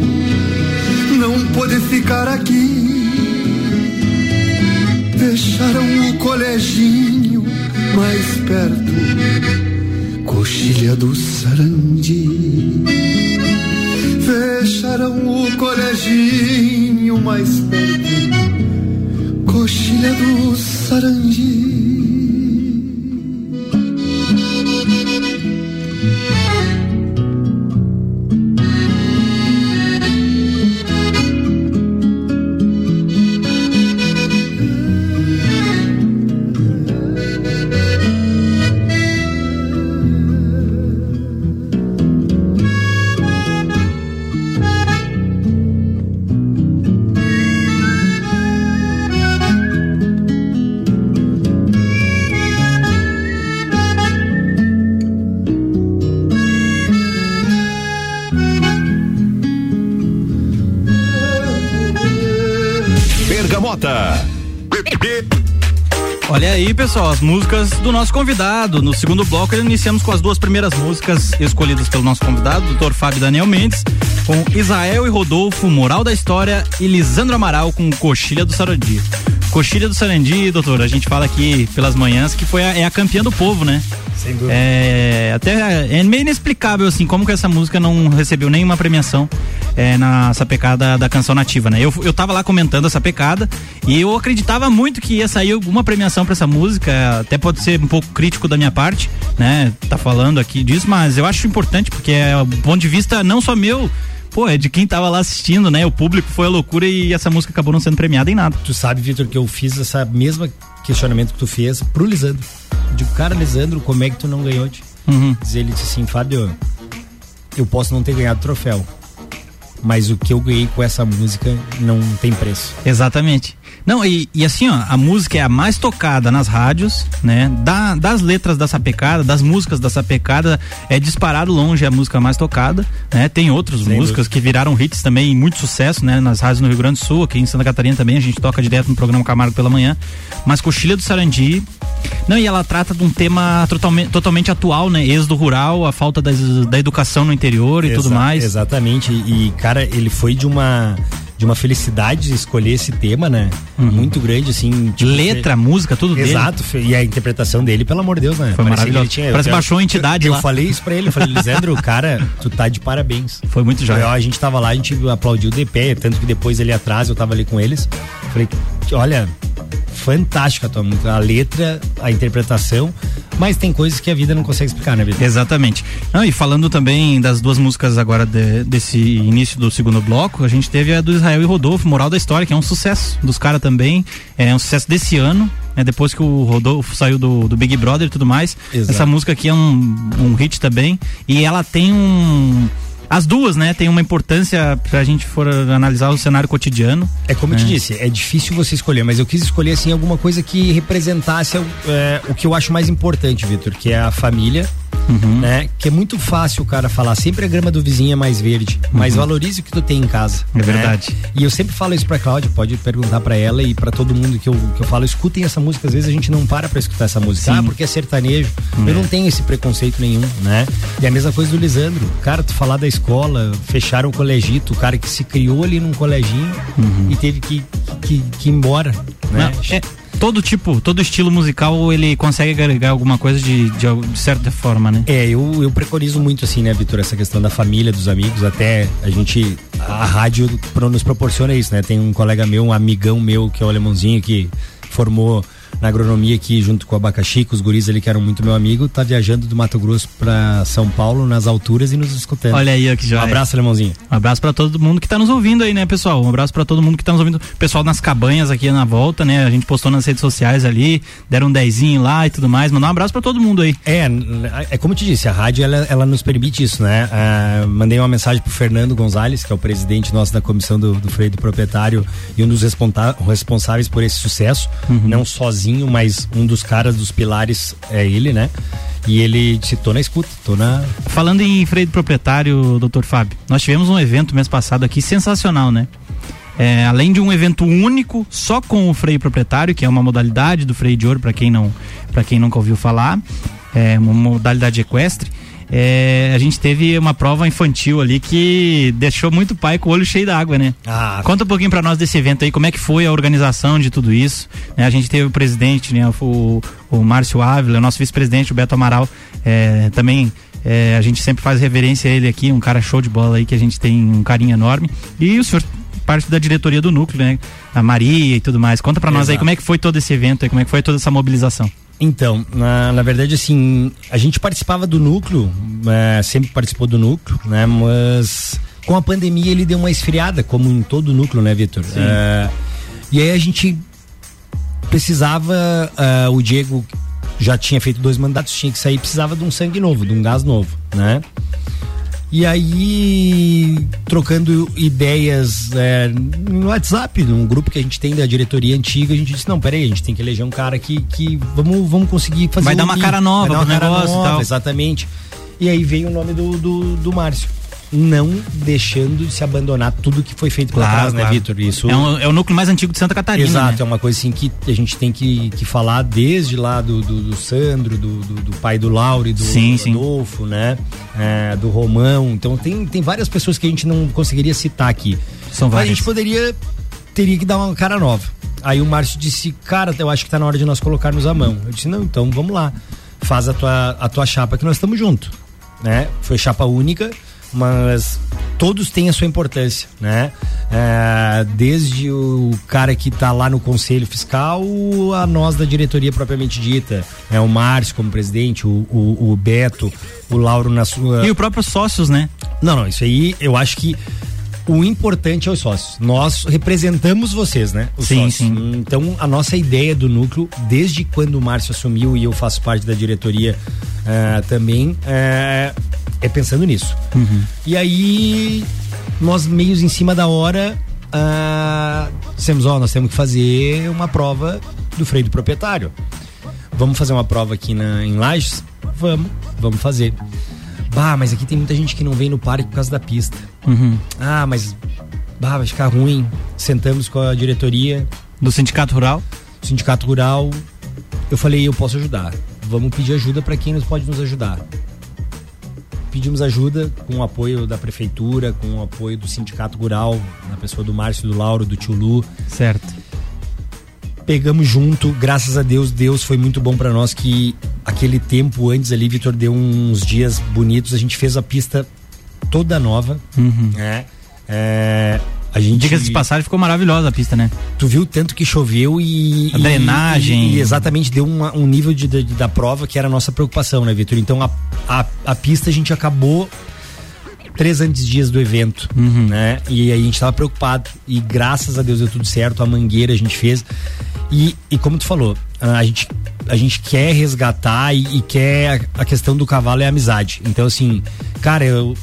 não pôde ficar aqui. Fecharam o coleginho mais perto, coxilha do Sarandi. Fecharam o coleginho mais perto, coxilha do Sarandi. Pessoal, as músicas do nosso convidado. No segundo bloco, iniciamos com as duas primeiras músicas escolhidas pelo nosso convidado, Dr. Fábio Daniel Mendes, com Israel e Rodolfo, Moral da História, e Lisandro Amaral com Coxilha do Sarandi. Coxilha do Sarandi, doutor, a gente fala aqui pelas manhãs que foi a, é a campeã do povo, né? Sem dúvida. É, até é meio inexplicável assim como que essa música não recebeu nenhuma premiação é, na sapecada da canção nativa, né? Eu, eu tava lá comentando essa pecada e eu acreditava muito que ia sair alguma premiação para essa música, até pode ser um pouco crítico da minha parte, né? Tá falando aqui disso, mas eu acho importante porque é um ponto de vista não só meu, pô, é de quem tava lá assistindo, né? O público foi a loucura e essa música acabou não sendo premiada em nada. Tu sabe, Vitor, que eu fiz essa mesma questionamento que tu fez pro Lisandro. Eu digo, cara, Lisandro, como é que tu não ganhou? Uhum. Diz ele disse assim, Fábio, eu posso não ter ganhado troféu, mas o que eu ganhei com essa música não tem preço. Exatamente. Não, e, e, assim, ó, a música é a mais tocada nas rádios, né? Da, das letras da sapecada, das músicas da sapecada, é disparado longe a música mais tocada, né? Tem outras Sem músicas dúvida. que viraram hits também, muito sucesso, né? Nas rádios no Rio Grande do Sul, aqui em Santa Catarina também, a gente toca direto no programa Camargo pela manhã. Mas Coxilha do Sarandi, não, e ela trata de um tema totalmente, totalmente atual, né? Êxodo rural, a falta das, da educação no interior e Exa tudo mais. Exatamente, e cara, ele foi de uma de uma felicidade de escolher esse tema, né? Uhum. Muito grande, assim. Tipo, Letra, fe... música, tudo Exato, dele. e a interpretação dele, pelo amor de Deus, né? Foi maravilhoso. Tinha, Parece que baixou a entidade eu, lá. Eu falei isso pra ele, eu falei, Lisandro, cara, tu tá de parabéns. Foi muito jóia. A gente tava lá, a gente aplaudiu de pé, tanto que depois ele atrás, eu tava ali com eles. Falei, olha, fantástica a tua música, a letra, a interpretação, mas tem coisas que a vida não consegue explicar, né, Vitor? Exatamente. Não, e falando também das duas músicas agora de, desse início do segundo bloco, a gente teve a do Israel e Rodolfo, Moral da História, que é um sucesso dos caras também, é um sucesso desse ano, né, depois que o Rodolfo saiu do, do Big Brother e tudo mais. Exato. Essa música aqui é um, um hit também, e ela tem um as duas, né, tem uma importância pra gente for analisar o cenário cotidiano. É como eu te disse, é difícil você escolher, mas eu quis escolher assim alguma coisa que representasse é, o que eu acho mais importante, Vitor, que é a família uhum. né? Que é muito fácil o cara falar, sempre a grama do vizinho é mais verde, uhum. mas valorize o que tu tem em casa. É né? verdade. E eu sempre falo isso pra Cláudia, pode perguntar para ela e para todo mundo que eu, que eu falo, escutem essa música, às vezes a gente não para pra escutar essa música, Sim. ah, porque é sertanejo. Eu não tenho esse preconceito nenhum, né? E a mesma coisa do Lisandro, cara, tu falar da escola, fecharam o colegito, o cara que se criou ali num coleginho uhum. e teve que, que, que ir embora, né? Não, é, todo tipo, todo estilo musical ele consegue agregar alguma coisa de, de, de, certa forma, né? É, eu, eu preconizo muito assim, né, Vitor, essa questão da família, dos amigos, até a gente, a rádio nos proporciona isso, né? Tem um colega meu, um amigão meu, que é o Alemãozinho, que formou na agronomia aqui junto com o Abacaxi, com os guris ali que eram muito meu amigo, tá viajando do Mato Grosso para São Paulo nas alturas e nos escutando. Olha aí, ó, que joia. Um abraço, Lemãozinho. Um abraço para todo mundo que tá nos ouvindo aí, né, pessoal? Um abraço para todo mundo que tá nos ouvindo. Pessoal nas cabanhas aqui na volta, né? A gente postou nas redes sociais ali, deram um dezinho lá e tudo mais. Mandar um abraço para todo mundo aí. É, é como eu te disse, a rádio ela, ela nos permite isso, né? Ah, mandei uma mensagem pro Fernando Gonzalez, que é o presidente nosso da comissão do, do freio do proprietário e um dos responsáveis por esse sucesso, uhum. não sozinho, mas um dos caras, dos pilares é ele, né? E ele disse, tô na escuta, tô na. Falando em freio proprietário, doutor Fábio, nós tivemos um evento mês passado aqui sensacional, né? É, além de um evento único, só com o freio proprietário, que é uma modalidade do freio de ouro, para quem não para quem nunca ouviu falar, é uma modalidade equestre é, a gente teve uma prova infantil ali que deixou muito pai com o olho cheio d'água, né? Ah. Conta um pouquinho para nós desse evento aí, como é que foi a organização de tudo isso. Né? A gente teve o presidente, né? O, o Márcio Ávila, o nosso vice-presidente, o Beto Amaral, é, também é, a gente sempre faz reverência a ele aqui, um cara show de bola aí que a gente tem um carinho enorme. E o senhor parte da diretoria do núcleo, né? A Maria e tudo mais. Conta para nós aí como é que foi todo esse evento aí, como é que foi toda essa mobilização. Então, na, na verdade, assim, a gente participava do núcleo, é, sempre participou do núcleo, né? Mas com a pandemia ele deu uma esfriada, como em todo o núcleo, né, Vitor? É, e aí a gente precisava, uh, o Diego já tinha feito dois mandatos, tinha que sair, precisava de um sangue novo, de um gás novo, né? E aí, trocando ideias é, no WhatsApp, num grupo que a gente tem da diretoria antiga, a gente disse: não, peraí, a gente tem que eleger um cara que, que vamos, vamos conseguir fazer. Vai um dar uma cara nova vai dar uma cara nova, e tal. Exatamente. E aí veio o nome do, do, do Márcio não deixando de se abandonar tudo que foi feito claro, trás, né, claro. né, Vitor? Isso... É, um, é o núcleo mais antigo de Santa Catarina. Exato, né? é uma coisa assim que a gente tem que, que falar desde lá do, do, do Sandro, do, do, do, pai do Lauro, do, sim, do Adolfo, sim. né? É, do Romão. Então tem, tem várias pessoas que a gente não conseguiria citar aqui. São várias. Mas a gente poderia, teria que dar uma cara nova. Aí o Márcio disse, cara, eu acho que tá na hora de nós colocarmos a mão. Eu disse, não, então vamos lá. Faz a tua, a tua chapa que nós estamos junto. Né? Foi chapa única, mas todos têm a sua importância, né? É, desde o cara que está lá no conselho fiscal a nós da diretoria propriamente dita, é o Márcio como presidente, o, o, o Beto, o Lauro na sua e os próprios sócios, né? Não, não, isso aí eu acho que o importante é os sócios. Nós representamos vocês, né? Os sim, sócios. sim. Então, a nossa ideia do núcleo, desde quando o Márcio assumiu e eu faço parte da diretoria uh, também, uh, é pensando nisso. Uhum. E aí, nós meios em cima da hora, uh, dissemos, ó, nós temos que fazer uma prova do freio do proprietário. Vamos fazer uma prova aqui na, em Lages? Vamos, vamos fazer. Bah, mas aqui tem muita gente que não vem no parque por causa da pista. Uhum. Ah, mas bah, vai ficar ruim. Sentamos com a diretoria. Do Sindicato Rural? Sindicato Rural. Eu falei, eu posso ajudar. Vamos pedir ajuda para quem nos pode nos ajudar. Pedimos ajuda com o apoio da prefeitura, com o apoio do Sindicato Rural, na pessoa do Márcio, do Lauro, do Tio Lu. Certo. Pegamos junto, graças a Deus, Deus foi muito bom para nós que aquele tempo antes ali, Vitor deu uns dias bonitos, a gente fez a pista toda nova, uhum. né? É, a gente Dicas de passagem ficou maravilhosa a pista, né? Tu viu tanto que choveu e a drenagem e, e exatamente deu uma, um nível de, de, da prova que era a nossa preocupação, né, Vitor? Então a, a, a pista a gente acabou três antes dias do evento, uhum. né? E aí a gente tava preocupado e graças a Deus deu tudo certo, a mangueira a gente fez e, e como tu falou, a gente a gente quer resgatar e, e quer a, a questão do cavalo é a amizade. Então assim, cara, eu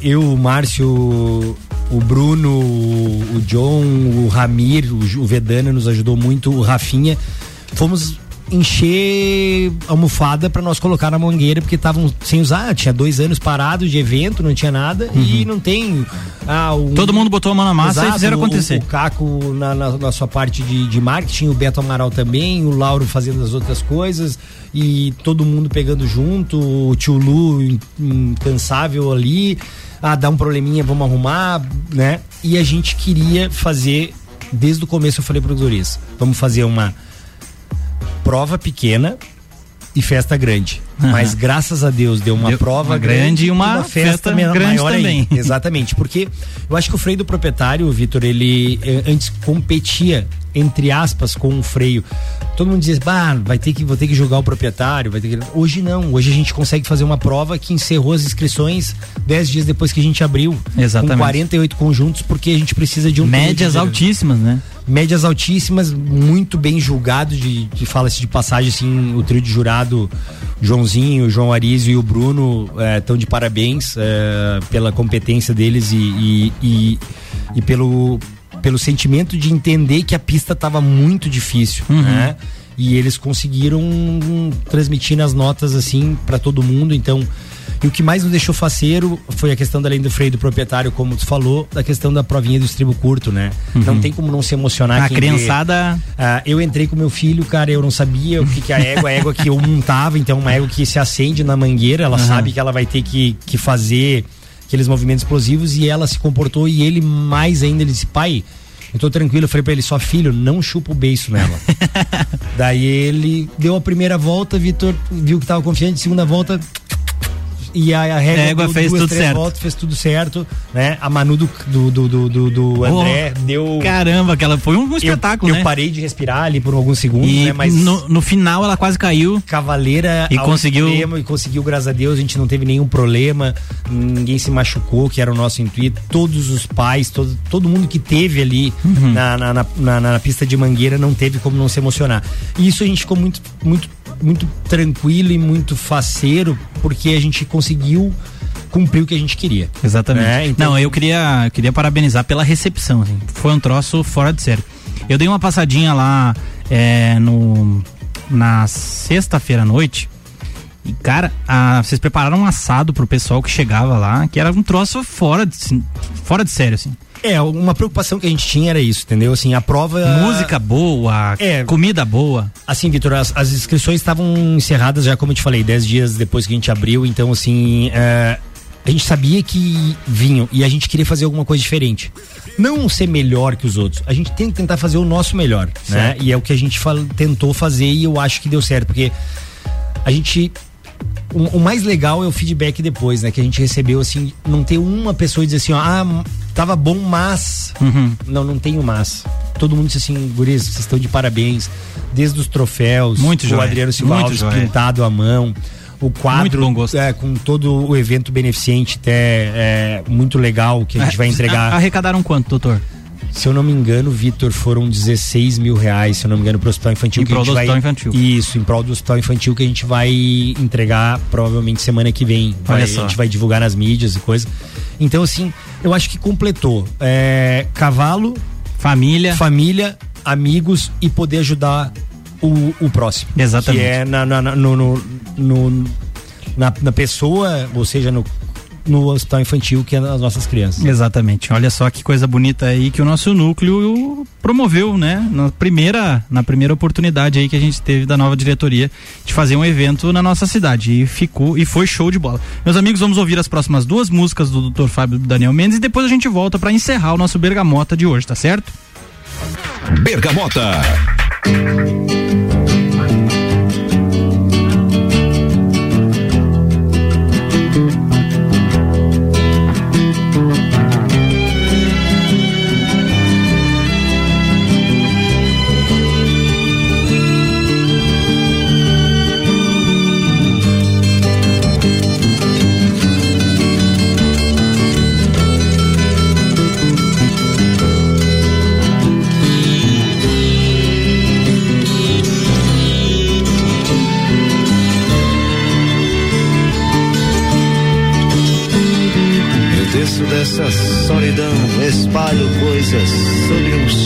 eu, o Márcio, o Bruno, o John, o Ramir, o Vedana nos ajudou muito, o Rafinha. Fomos encher almofada para nós colocar na mangueira porque estavam sem usar, tinha dois anos parados de evento, não tinha nada uhum. e não tem ah, um, todo mundo botou a mão na massa exato, e fizeram acontecer. O, o Caco na, na, na, sua parte de, de marketing, o Beto Amaral também, o Lauro fazendo as outras coisas e todo mundo pegando junto, o tio Lu incansável ali, ah, dá um probleminha, vamos arrumar, né? E a gente queria fazer desde o começo eu falei para os guris, vamos fazer uma prova pequena e festa grande. Uhum. Mas graças a Deus deu uma deu prova uma grande e uma, uma festa, festa grande maior também. Aí. Exatamente, porque eu acho que o freio do proprietário, Vitor, ele eh, antes competia entre aspas com o freio. Todo mundo diz, bah, vai ter que vou ter que julgar o proprietário, vai ter que... Hoje não, hoje a gente consegue fazer uma prova que encerrou as inscrições 10 dias depois que a gente abriu, Exatamente. com 48 conjuntos, porque a gente precisa de um médias altíssimas, né? médias altíssimas, muito bem julgado de, de fala-se de passagem assim, o trio de jurado Joãozinho, João Arizio e o Bruno estão é, de parabéns é, pela competência deles e, e, e, e, pelo, pelo sentimento de entender que a pista estava muito difícil, uhum. né? E eles conseguiram transmitir nas notas assim para todo mundo, então e o que mais nos deixou faceiro foi a questão da lei do freio do proprietário, como tu falou, da questão da provinha do estribo curto, né? Uhum. Não tem como não se emocionar. A criançada. Ah, eu entrei com meu filho, cara, eu não sabia o que, que a égua, a égua que eu montava, então uma égua que se acende na mangueira, ela Uhum. sabe que ela vai ter que, que fazer aqueles movimentos explosivos e ela se comportou e ele mais ainda, ele disse, pai, eu tô tranquilo, eu falei pra ele, só filho, não chupa o beiço nela. Daí ele deu a primeira volta, Vitor viu que tava confiante, segunda volta, e a, a régua, fez duas, tudo três certo. voltas, fez tudo certo, né? A Manu do, do, do, do, do- do André deu. Caramba, aquela foi um espetáculo, eu, né? Eu parei de respirar ali por alguns segundos, E né? Mas no, no final ela quase caiu. Cavaleira E conseguiu- extremo, e conseguiu, graças a Deus, a gente não teve nenhum problema, ninguém se machucou, que era o nosso intuito. Todos os pais, todo, todo mundo que teve ali Uhum. na, na, na, na- na pista de mangueira não teve como não se emocionar. E isso a gente ficou muito, muito, muito tranquilo e muito faceiro, porque a gente conseguiu cumprir o que a gente queria. Exatamente. né? Então- Não, eu queria, eu queria parabenizar pela recepção. assim. Foi um troço fora de sério. Eu dei uma passadinha lá é, no, na sexta-feira à noite. E, cara, a- vocês prepararam um assado pro pessoal que chegava lá, que era um troço fora de, assim, fora de sério, assim. É, uma preocupação que a gente tinha era isso, entendeu? Assim, a prova. Música boa, É. comida boa. Assim, Vitor, as, as inscrições estavam encerradas já, como eu te falei, 10 dias depois que a gente abriu. Então, assim, é, a gente sabia que vinham e a gente queria fazer alguma coisa diferente. Não ser melhor que os outros, a gente tem que tentar fazer o nosso melhor, né? Certo. E é o que a gente tentou fazer e eu acho que deu certo, porque a gente o, mais legal é o feedback depois, né? Que a gente recebeu, assim, não ter uma pessoa dizer assim, ó, ah, tava bom, mas. Uhum. Não, não tenho mas. Todo mundo disse assim, guris, vocês estão de parabéns. Desde os troféus, Muito o joia, Adriano Silva muito Alves joia. pintado à mão. O quadro é, com todo o evento beneficente, até é, muito legal que a gente vai entregar. Arrecadaram quanto, doutor? Se eu não me engano, Vitor, foram 16 mil reais, se eu não me engano, para o Hospital Infantil. Em que a prol do vai, Hospital Infantil. Isso, em prol do Hospital Infantil que a gente vai entregar provavelmente semana que vem. Vai-. A gente vai divulgar nas mídias e coisa. Então, assim, eu acho que completou. É, cavalo, família, família, amigos e poder ajudar o, o próximo. Exatamente. Que é na, na, na- no, no- no- na, na pessoa, ou seja, no, no hospital infantil, que é nas nossas crianças. Exatamente. Olha só que coisa bonita aí que o nosso núcleo promoveu, né? Na primeira, na primeira oportunidade aí que a gente teve da nova diretoria de fazer um evento na nossa cidade e ficou e foi show de bola. Meus amigos, vamos ouvir as próximas duas músicas do Dr. Fábio Daniel Mendes e depois a gente volta para encerrar o nosso Bergamota de hoje, tá certo? Bergamota.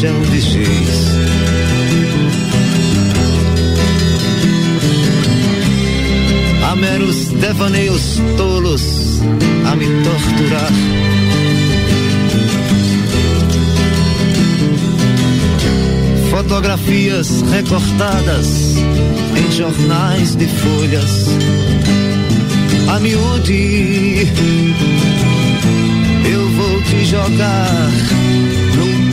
Chão de giz. Há meros devaneios tolos a me torturar. Fotografias recortadas em jornais de folhas. A miúde eu vou te jogar num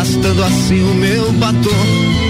Gastando assim o meu batom.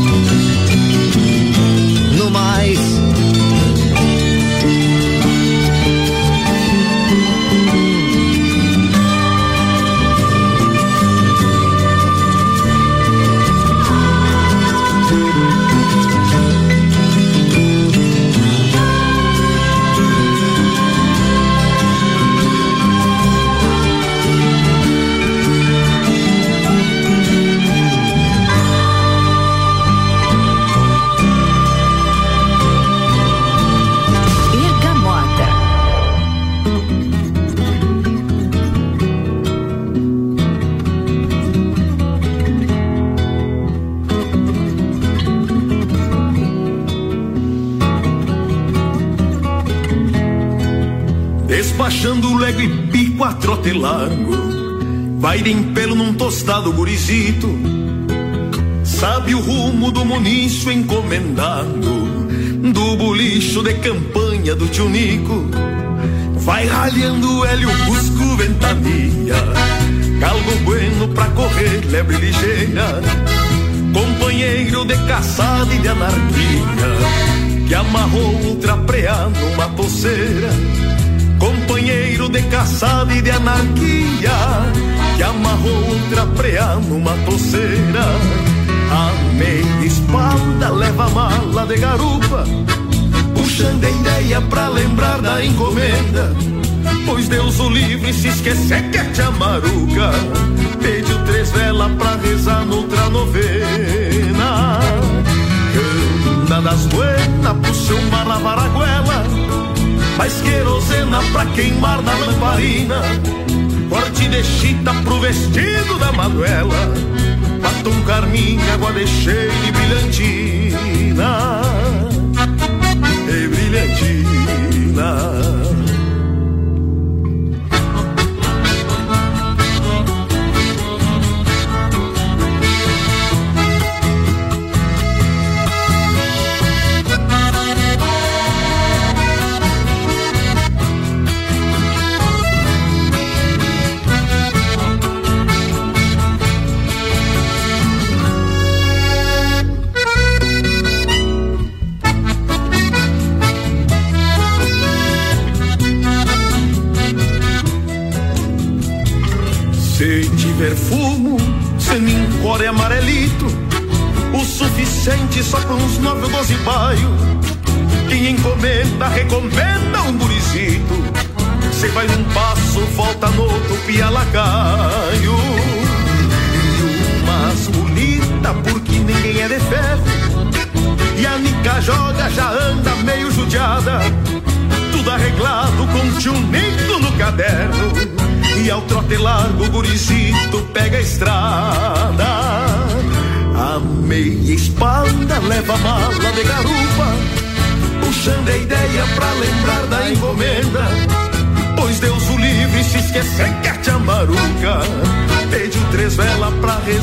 Despachando o lego e pico a trote largo. Vai de pelo num tostado gurizito. Sabe o rumo do muniço encomendado Do bolicho de campanha do tio Nico. Vai ralhando hélio, busco, ventania. Galgo bueno pra correr, lebre ligeira. Companheiro de caçada e de anarquia Que amarrou outra preá numa toceira Companheiro de caçada e de anarquia Que amarrou outra preá numa toceira. A meia espalda leva a mala de garupa Puxando a ideia pra lembrar da encomenda. Pois Deus o livre se esquecer que é chamaruca Pediu três velas pra rezar noutra novena. Canta das buenas, puxa uma lavaraguela mais querosena pra queimar na lamparina. Corte de chita pro vestido da Manuela. Batom carmim, água de cheiro e brilhantina. E brilhantina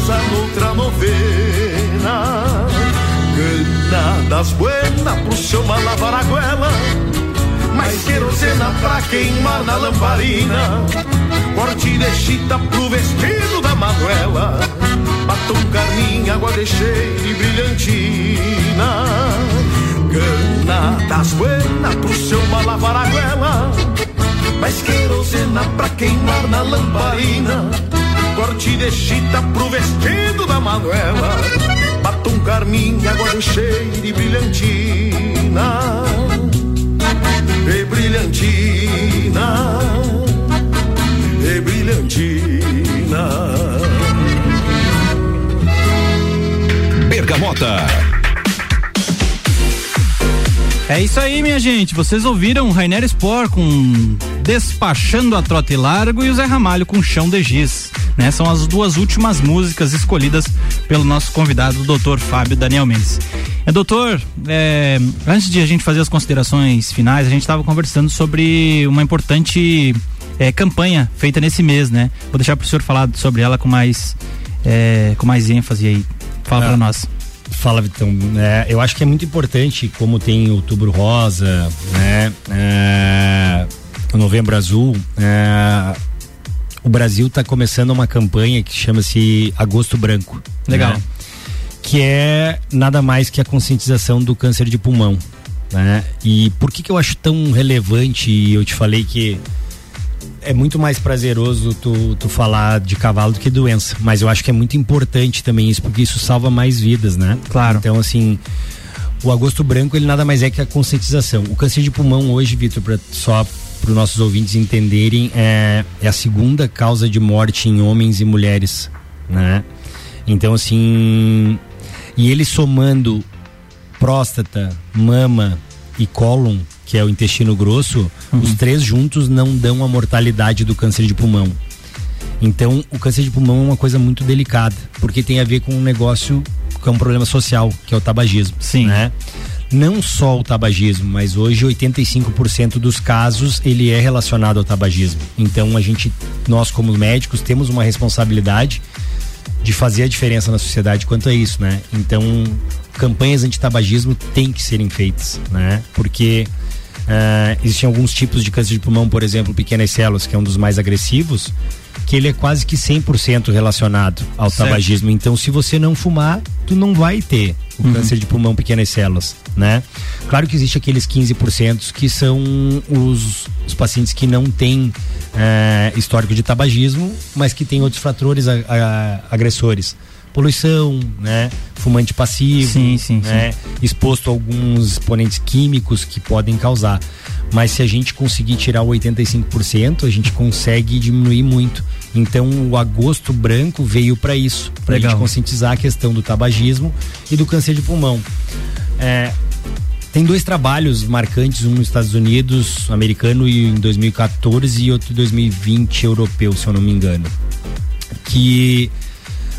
rezar noutra novena. Gana das buenas pro seu malavar a goela, mais querosena pra queimar na lamparina. Corte de chita pro vestido da Manuela Batom carmim, água de cheiro e brilhantina Gana das buenas pro seu malavar a goela Mais querosena pra queimar na lamparina Corte de chita pro vestido da Manuela Batom carmim, água de cheiro e brilhantina E brilhantina e brilhantina. Bergamota. É isso aí, minha gente. Vocês ouviram Rainer Sport com Despachando a Trote Largo e o Zé Ramalho com Chão de Giz. Né? São as duas últimas músicas escolhidas pelo nosso convidado, o Dr. Fábio Daniel Mendes. É, doutor, é, antes de a gente fazer as considerações finais, a gente estava conversando sobre uma importante é, campanha feita nesse mês, né? Vou deixar para o senhor falar sobre ela com mais, é, com mais ênfase aí. Fala ah, para nós. Fala, Vitão. É, eu acho que é muito importante, como tem Outubro Rosa, né? É, Novembro Azul, é, o Brasil está começando uma campanha que chama-se Agosto Branco. Legal. Né? Que é nada mais que a conscientização do câncer de pulmão. Né? E por que, que eu acho tão relevante? E eu te falei que é muito mais prazeroso tu, tu falar de cavalo do que doença. Mas eu acho que é muito importante também isso, porque isso salva mais vidas, né? Claro. Então, assim, o agosto branco, ele nada mais é que a conscientização. O câncer de pulmão hoje, Vitor, só para os nossos ouvintes entenderem, é, é a segunda causa de morte em homens e mulheres, né? Então, assim, e ele somando próstata, mama e cólon, que é o intestino grosso, uhum. os três juntos não dão a mortalidade do câncer de pulmão. Então, o câncer de pulmão é uma coisa muito delicada, porque tem a ver com um negócio que é um problema social, que é o tabagismo. Sim. Né? Não só o tabagismo, mas hoje 85% dos casos ele é relacionado ao tabagismo. Então, a gente, nós como médicos, temos uma responsabilidade de fazer a diferença na sociedade quanto a isso, né? Então, campanhas anti-tabagismo têm que serem feitas, né? Porque Uh, existem alguns tipos de câncer de pulmão, por exemplo, pequenas células, que é um dos mais agressivos, que ele é quase que 100% relacionado ao certo. tabagismo. Então, se você não fumar, tu não vai ter o uhum. câncer de pulmão pequenas células, né? Claro que existe aqueles 15% que são os, os, pacientes que não têm uh, histórico de tabagismo, mas que têm outros fatores a, a, agressores poluição, né? Fumante passivo, sim, sim, né? Sim. Exposto a alguns exponentes químicos que podem causar. Mas se a gente conseguir tirar o 85%, a gente consegue diminuir muito. Então o agosto branco veio para isso, para a gente conscientizar a questão do tabagismo e do câncer de pulmão. É, tem dois trabalhos marcantes, um nos Estados Unidos, americano e em 2014 e outro em 2020 europeu, se eu não me engano. Que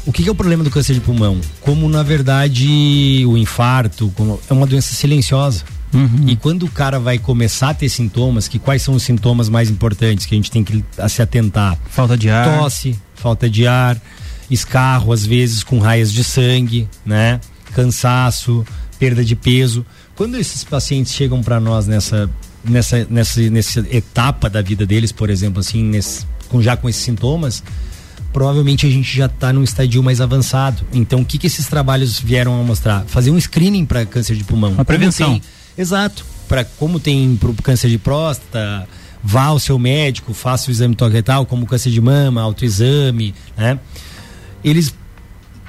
o que, que, é o problema do câncer de pulmão? Como na verdade o infarto é uma doença silenciosa. Uhum. E quando o cara vai começar a ter sintomas, que quais são os sintomas mais importantes que a gente tem que se atentar? Falta de ar. Tosse, falta de ar, escarro, às vezes com raias de sangue, né? Cansaço, perda de peso. Quando esses pacientes chegam para nós nessa, nessa, nessa, nessa etapa da vida deles, por exemplo, assim, nesse, com, já com esses sintomas, provavelmente a gente já está num estadio mais avançado. Então, o que, que esses trabalhos vieram a mostrar? Fazer um screening para câncer de pulmão. Uma prevenção. Tem, exato. Para como tem para câncer de próstata, vá ao seu médico, faça o exame toque como câncer de mama, autoexame, né? Eles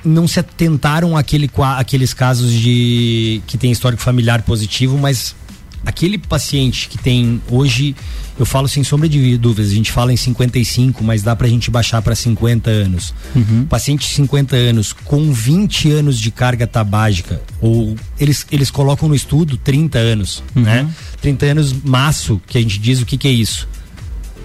não se atentaram àquele, àqueles casos de que tem histórico familiar positivo, mas aquele paciente que tem hoje, eu falo sem sombra de dúvidas, a gente fala em 55, mas dá pra gente baixar para 50 anos. Uhum. Paciente de 50 anos com 20 anos de carga tabágica, ou eles, eles colocam no estudo 30 anos, uhum. né? 30 anos maço, que a gente diz o que, que é isso.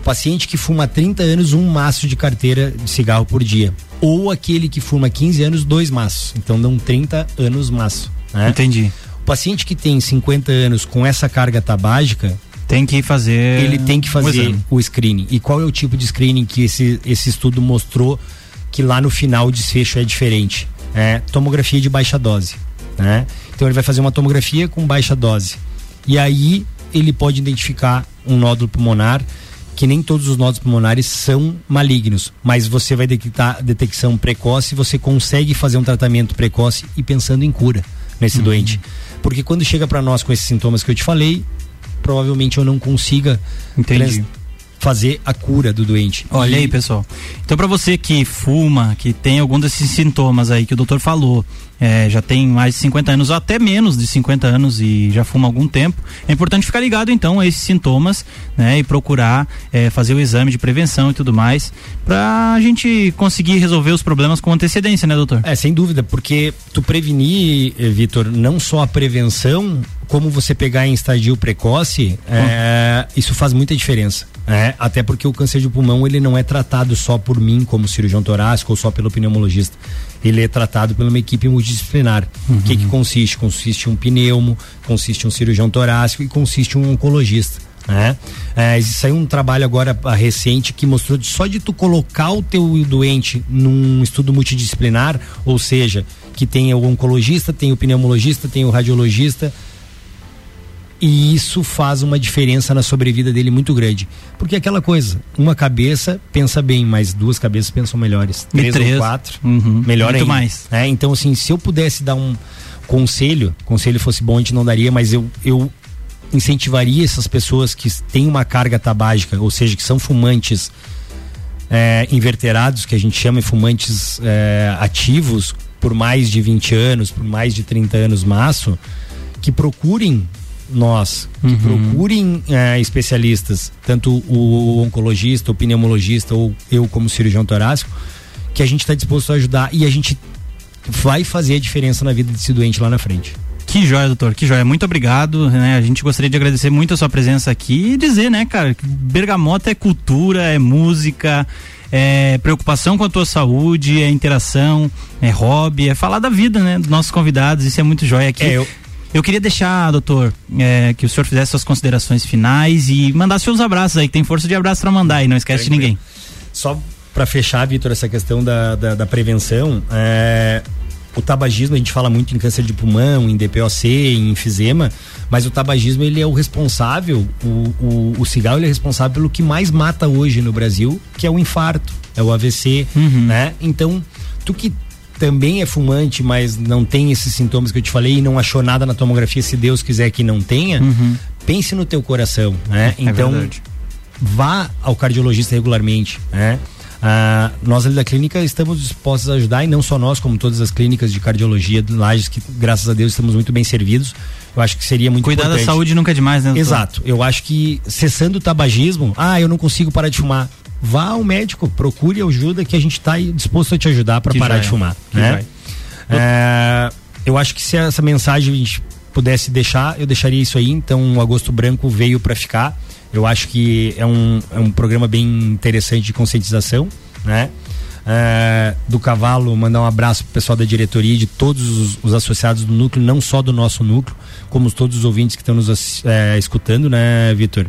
Paciente que fuma 30 anos, um maço de carteira de cigarro por dia. Ou aquele que fuma 15 anos, dois maços. Então dão 30 anos maço. Né? Entendi paciente que tem 50 anos com essa carga tabágica, tem que fazer. Ele tem que fazer um o screening. E qual é o tipo de screening que esse, esse estudo mostrou que lá no final o desfecho é diferente? É tomografia de baixa dose. Né? Então ele vai fazer uma tomografia com baixa dose. E aí ele pode identificar um nódulo pulmonar, que nem todos os nódulos pulmonares são malignos, mas você vai detectar detecção precoce, você consegue fazer um tratamento precoce e pensando em cura nesse uhum. doente. Porque quando chega para nós com esses sintomas que eu te falei, provavelmente eu não consiga Entendi. fazer a cura do doente. Olha e... aí, pessoal. Então, para você que fuma, que tem algum desses sintomas aí que o doutor falou, é, já tem mais de 50 anos, ou até menos de 50 anos e já fuma há algum tempo, é importante ficar ligado então a esses sintomas, né? E procurar é, fazer o exame de prevenção e tudo mais, para a gente conseguir resolver os problemas com antecedência, né, doutor? É, sem dúvida, porque tu prevenir, eh, Vitor, não só a prevenção, como você pegar em estadio precoce, é, isso faz muita diferença. É, até porque o câncer de pulmão ele não é tratado só por mim como cirurgião torácico ou só pelo pneumologista. Ele é tratado por uma equipe multidisciplinar. O que, que consiste? Consiste um pneumo, consiste um cirurgião torácico e consiste um oncologista. Né? É, aí um trabalho agora ah, recente que mostrou de só de tu colocar o teu doente num estudo multidisciplinar, ou seja, que tenha o oncologista, tem o pneumologista, tem o radiologista, e isso faz uma diferença na sobrevida dele muito grande. Porque é aquela coisa, uma cabeça pensa bem, mas duas cabeças pensam melhores. Três, três. ou quatro, Uhum. melhor Muito ainda. mais. É, então, assim, se eu pudesse dar um conselho, conselho fosse bom, a gente não daria, mas eu, eu incentivaria essas pessoas que têm uma carga tabágica, ou seja, que são fumantes é, inverterados, que a gente chama de fumantes é, ativos, por mais de 20 anos, por mais de 30 anos maço, que procurem nós, que procurem é, especialistas, tanto o oncologista, o pneumologista ou eu como cirurgião torácico, que a gente está disposto a ajudar e a gente vai fazer a diferença na vida desse doente lá na frente. Que joia, doutor, que joia. Muito obrigado, né? A gente gostaria de agradecer muito a sua presença aqui e dizer, né, cara, que Bergamota é cultura, é música, é preocupação com a tua saúde, é interação, é hobby, é falar da vida, né, dos nossos convidados, isso é muito joia aqui. É, eu- Eu queria deixar, doutor, é, que o senhor fizesse suas considerações finais e mandasse seus abraços aí, que tem força de abraço pra mandar aí, não esquece de ninguém. Só para fechar, Vitor, essa questão da, da, da prevenção, é, o tabagismo, a gente fala muito em câncer de pulmão, em DPOC, em enfisema, mas o tabagismo ele é o responsável, o, o, o cigarro ele é responsável pelo que mais mata hoje no Brasil, que é o infarto, é o AVC, né? Então, tu que também é fumante, mas não tem esses sintomas que eu te falei e não achou nada na tomografia, se Deus quiser que não tenha, pense no teu coração, né? É então, verdade. vá ao cardiologista regularmente, né? Ah, nós ali da clínica estamos dispostos a ajudar e não só nós, como todas as clínicas de cardiologia de Lages, que graças a Deus estamos muito bem servidos. Eu acho que seria muito Cuidar da importante. saúde nunca é demais, né, doutor? Exato. Eu acho que cessando o tabagismo, ah, eu não consigo parar de fumar. Vá ao médico, procure ajuda que a gente está disposto a te ajudar para parar de fumar. Né? É, eu acho que se essa mensagem a gente pudesse deixar, eu deixaria isso aí. Então, o Agosto Branco veio para ficar. Eu acho que é um, é um programa bem interessante de conscientização, né? É, do cavalo, mandar um abraço pro pessoal da diretoria e de todos os, os associados do núcleo, não só do nosso núcleo, como todos os ouvintes que estão nos é, escutando, né, Vitor?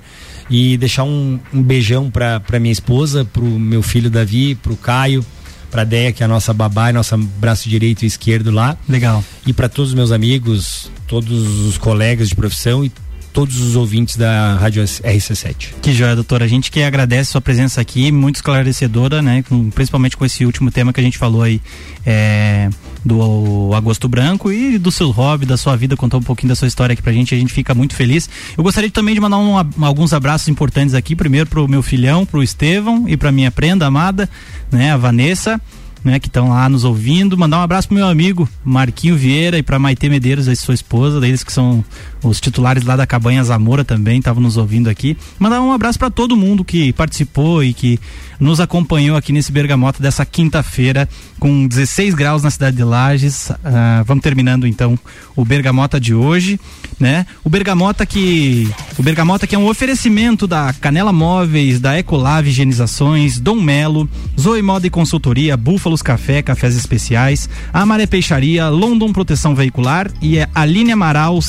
E deixar um, um beijão pra minha esposa, pro meu filho Davi, pro Caio, pra Deia, que é a nossa babá nosso braço direito e esquerdo lá. Legal. E para todos os meus amigos, todos os colegas de profissão e todos os ouvintes da Rádio RC7. Que joia, doutor. A gente que agradece sua presença aqui, muito esclarecedora, né? Com- principalmente com esse último tema que a gente falou aí é, do Agosto Branco e do seu hobby, da sua vida, contou um pouquinho da sua história aqui pra gente. A gente fica muito feliz. Eu gostaria também de mandar um- alguns abraços importantes aqui. Primeiro pro meu filhão, pro Estevão e pra minha prenda amada, né? A Vanessa. Né, que estão lá nos ouvindo, mandar um abraço pro meu amigo Marquinho Vieira e pra Maite Medeiros, a sua esposa, deles que são os titulares lá da Cabanha Zamora também, estavam nos ouvindo aqui. Mandar um abraço para todo mundo que participou e que nos acompanhou aqui nesse Bergamota dessa quinta-feira, com 16 graus na cidade de Lages. Ah, vamos terminando então o Bergamota de hoje, né? O Bergamota que o Bergamota que é um oferecimento da Canela Móveis, da Ecolave Higienizações, Dom Melo, Zoe Moda e Consultoria, Búfalos Café, Cafés Especiais, Amaré Peixaria, London Proteção Veicular e é Aline Amaral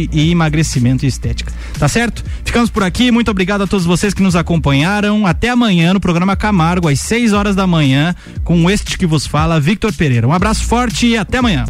Saúde e Emagrecimento e Estética. Tá certo? Ficamos por aqui. Muito obrigado a todos vocês que nos acompanharam. Até amanhã no programa Camargo, às 6 horas da manhã, com este que vos fala, Victor Pereira. Um abraço forte e até amanhã.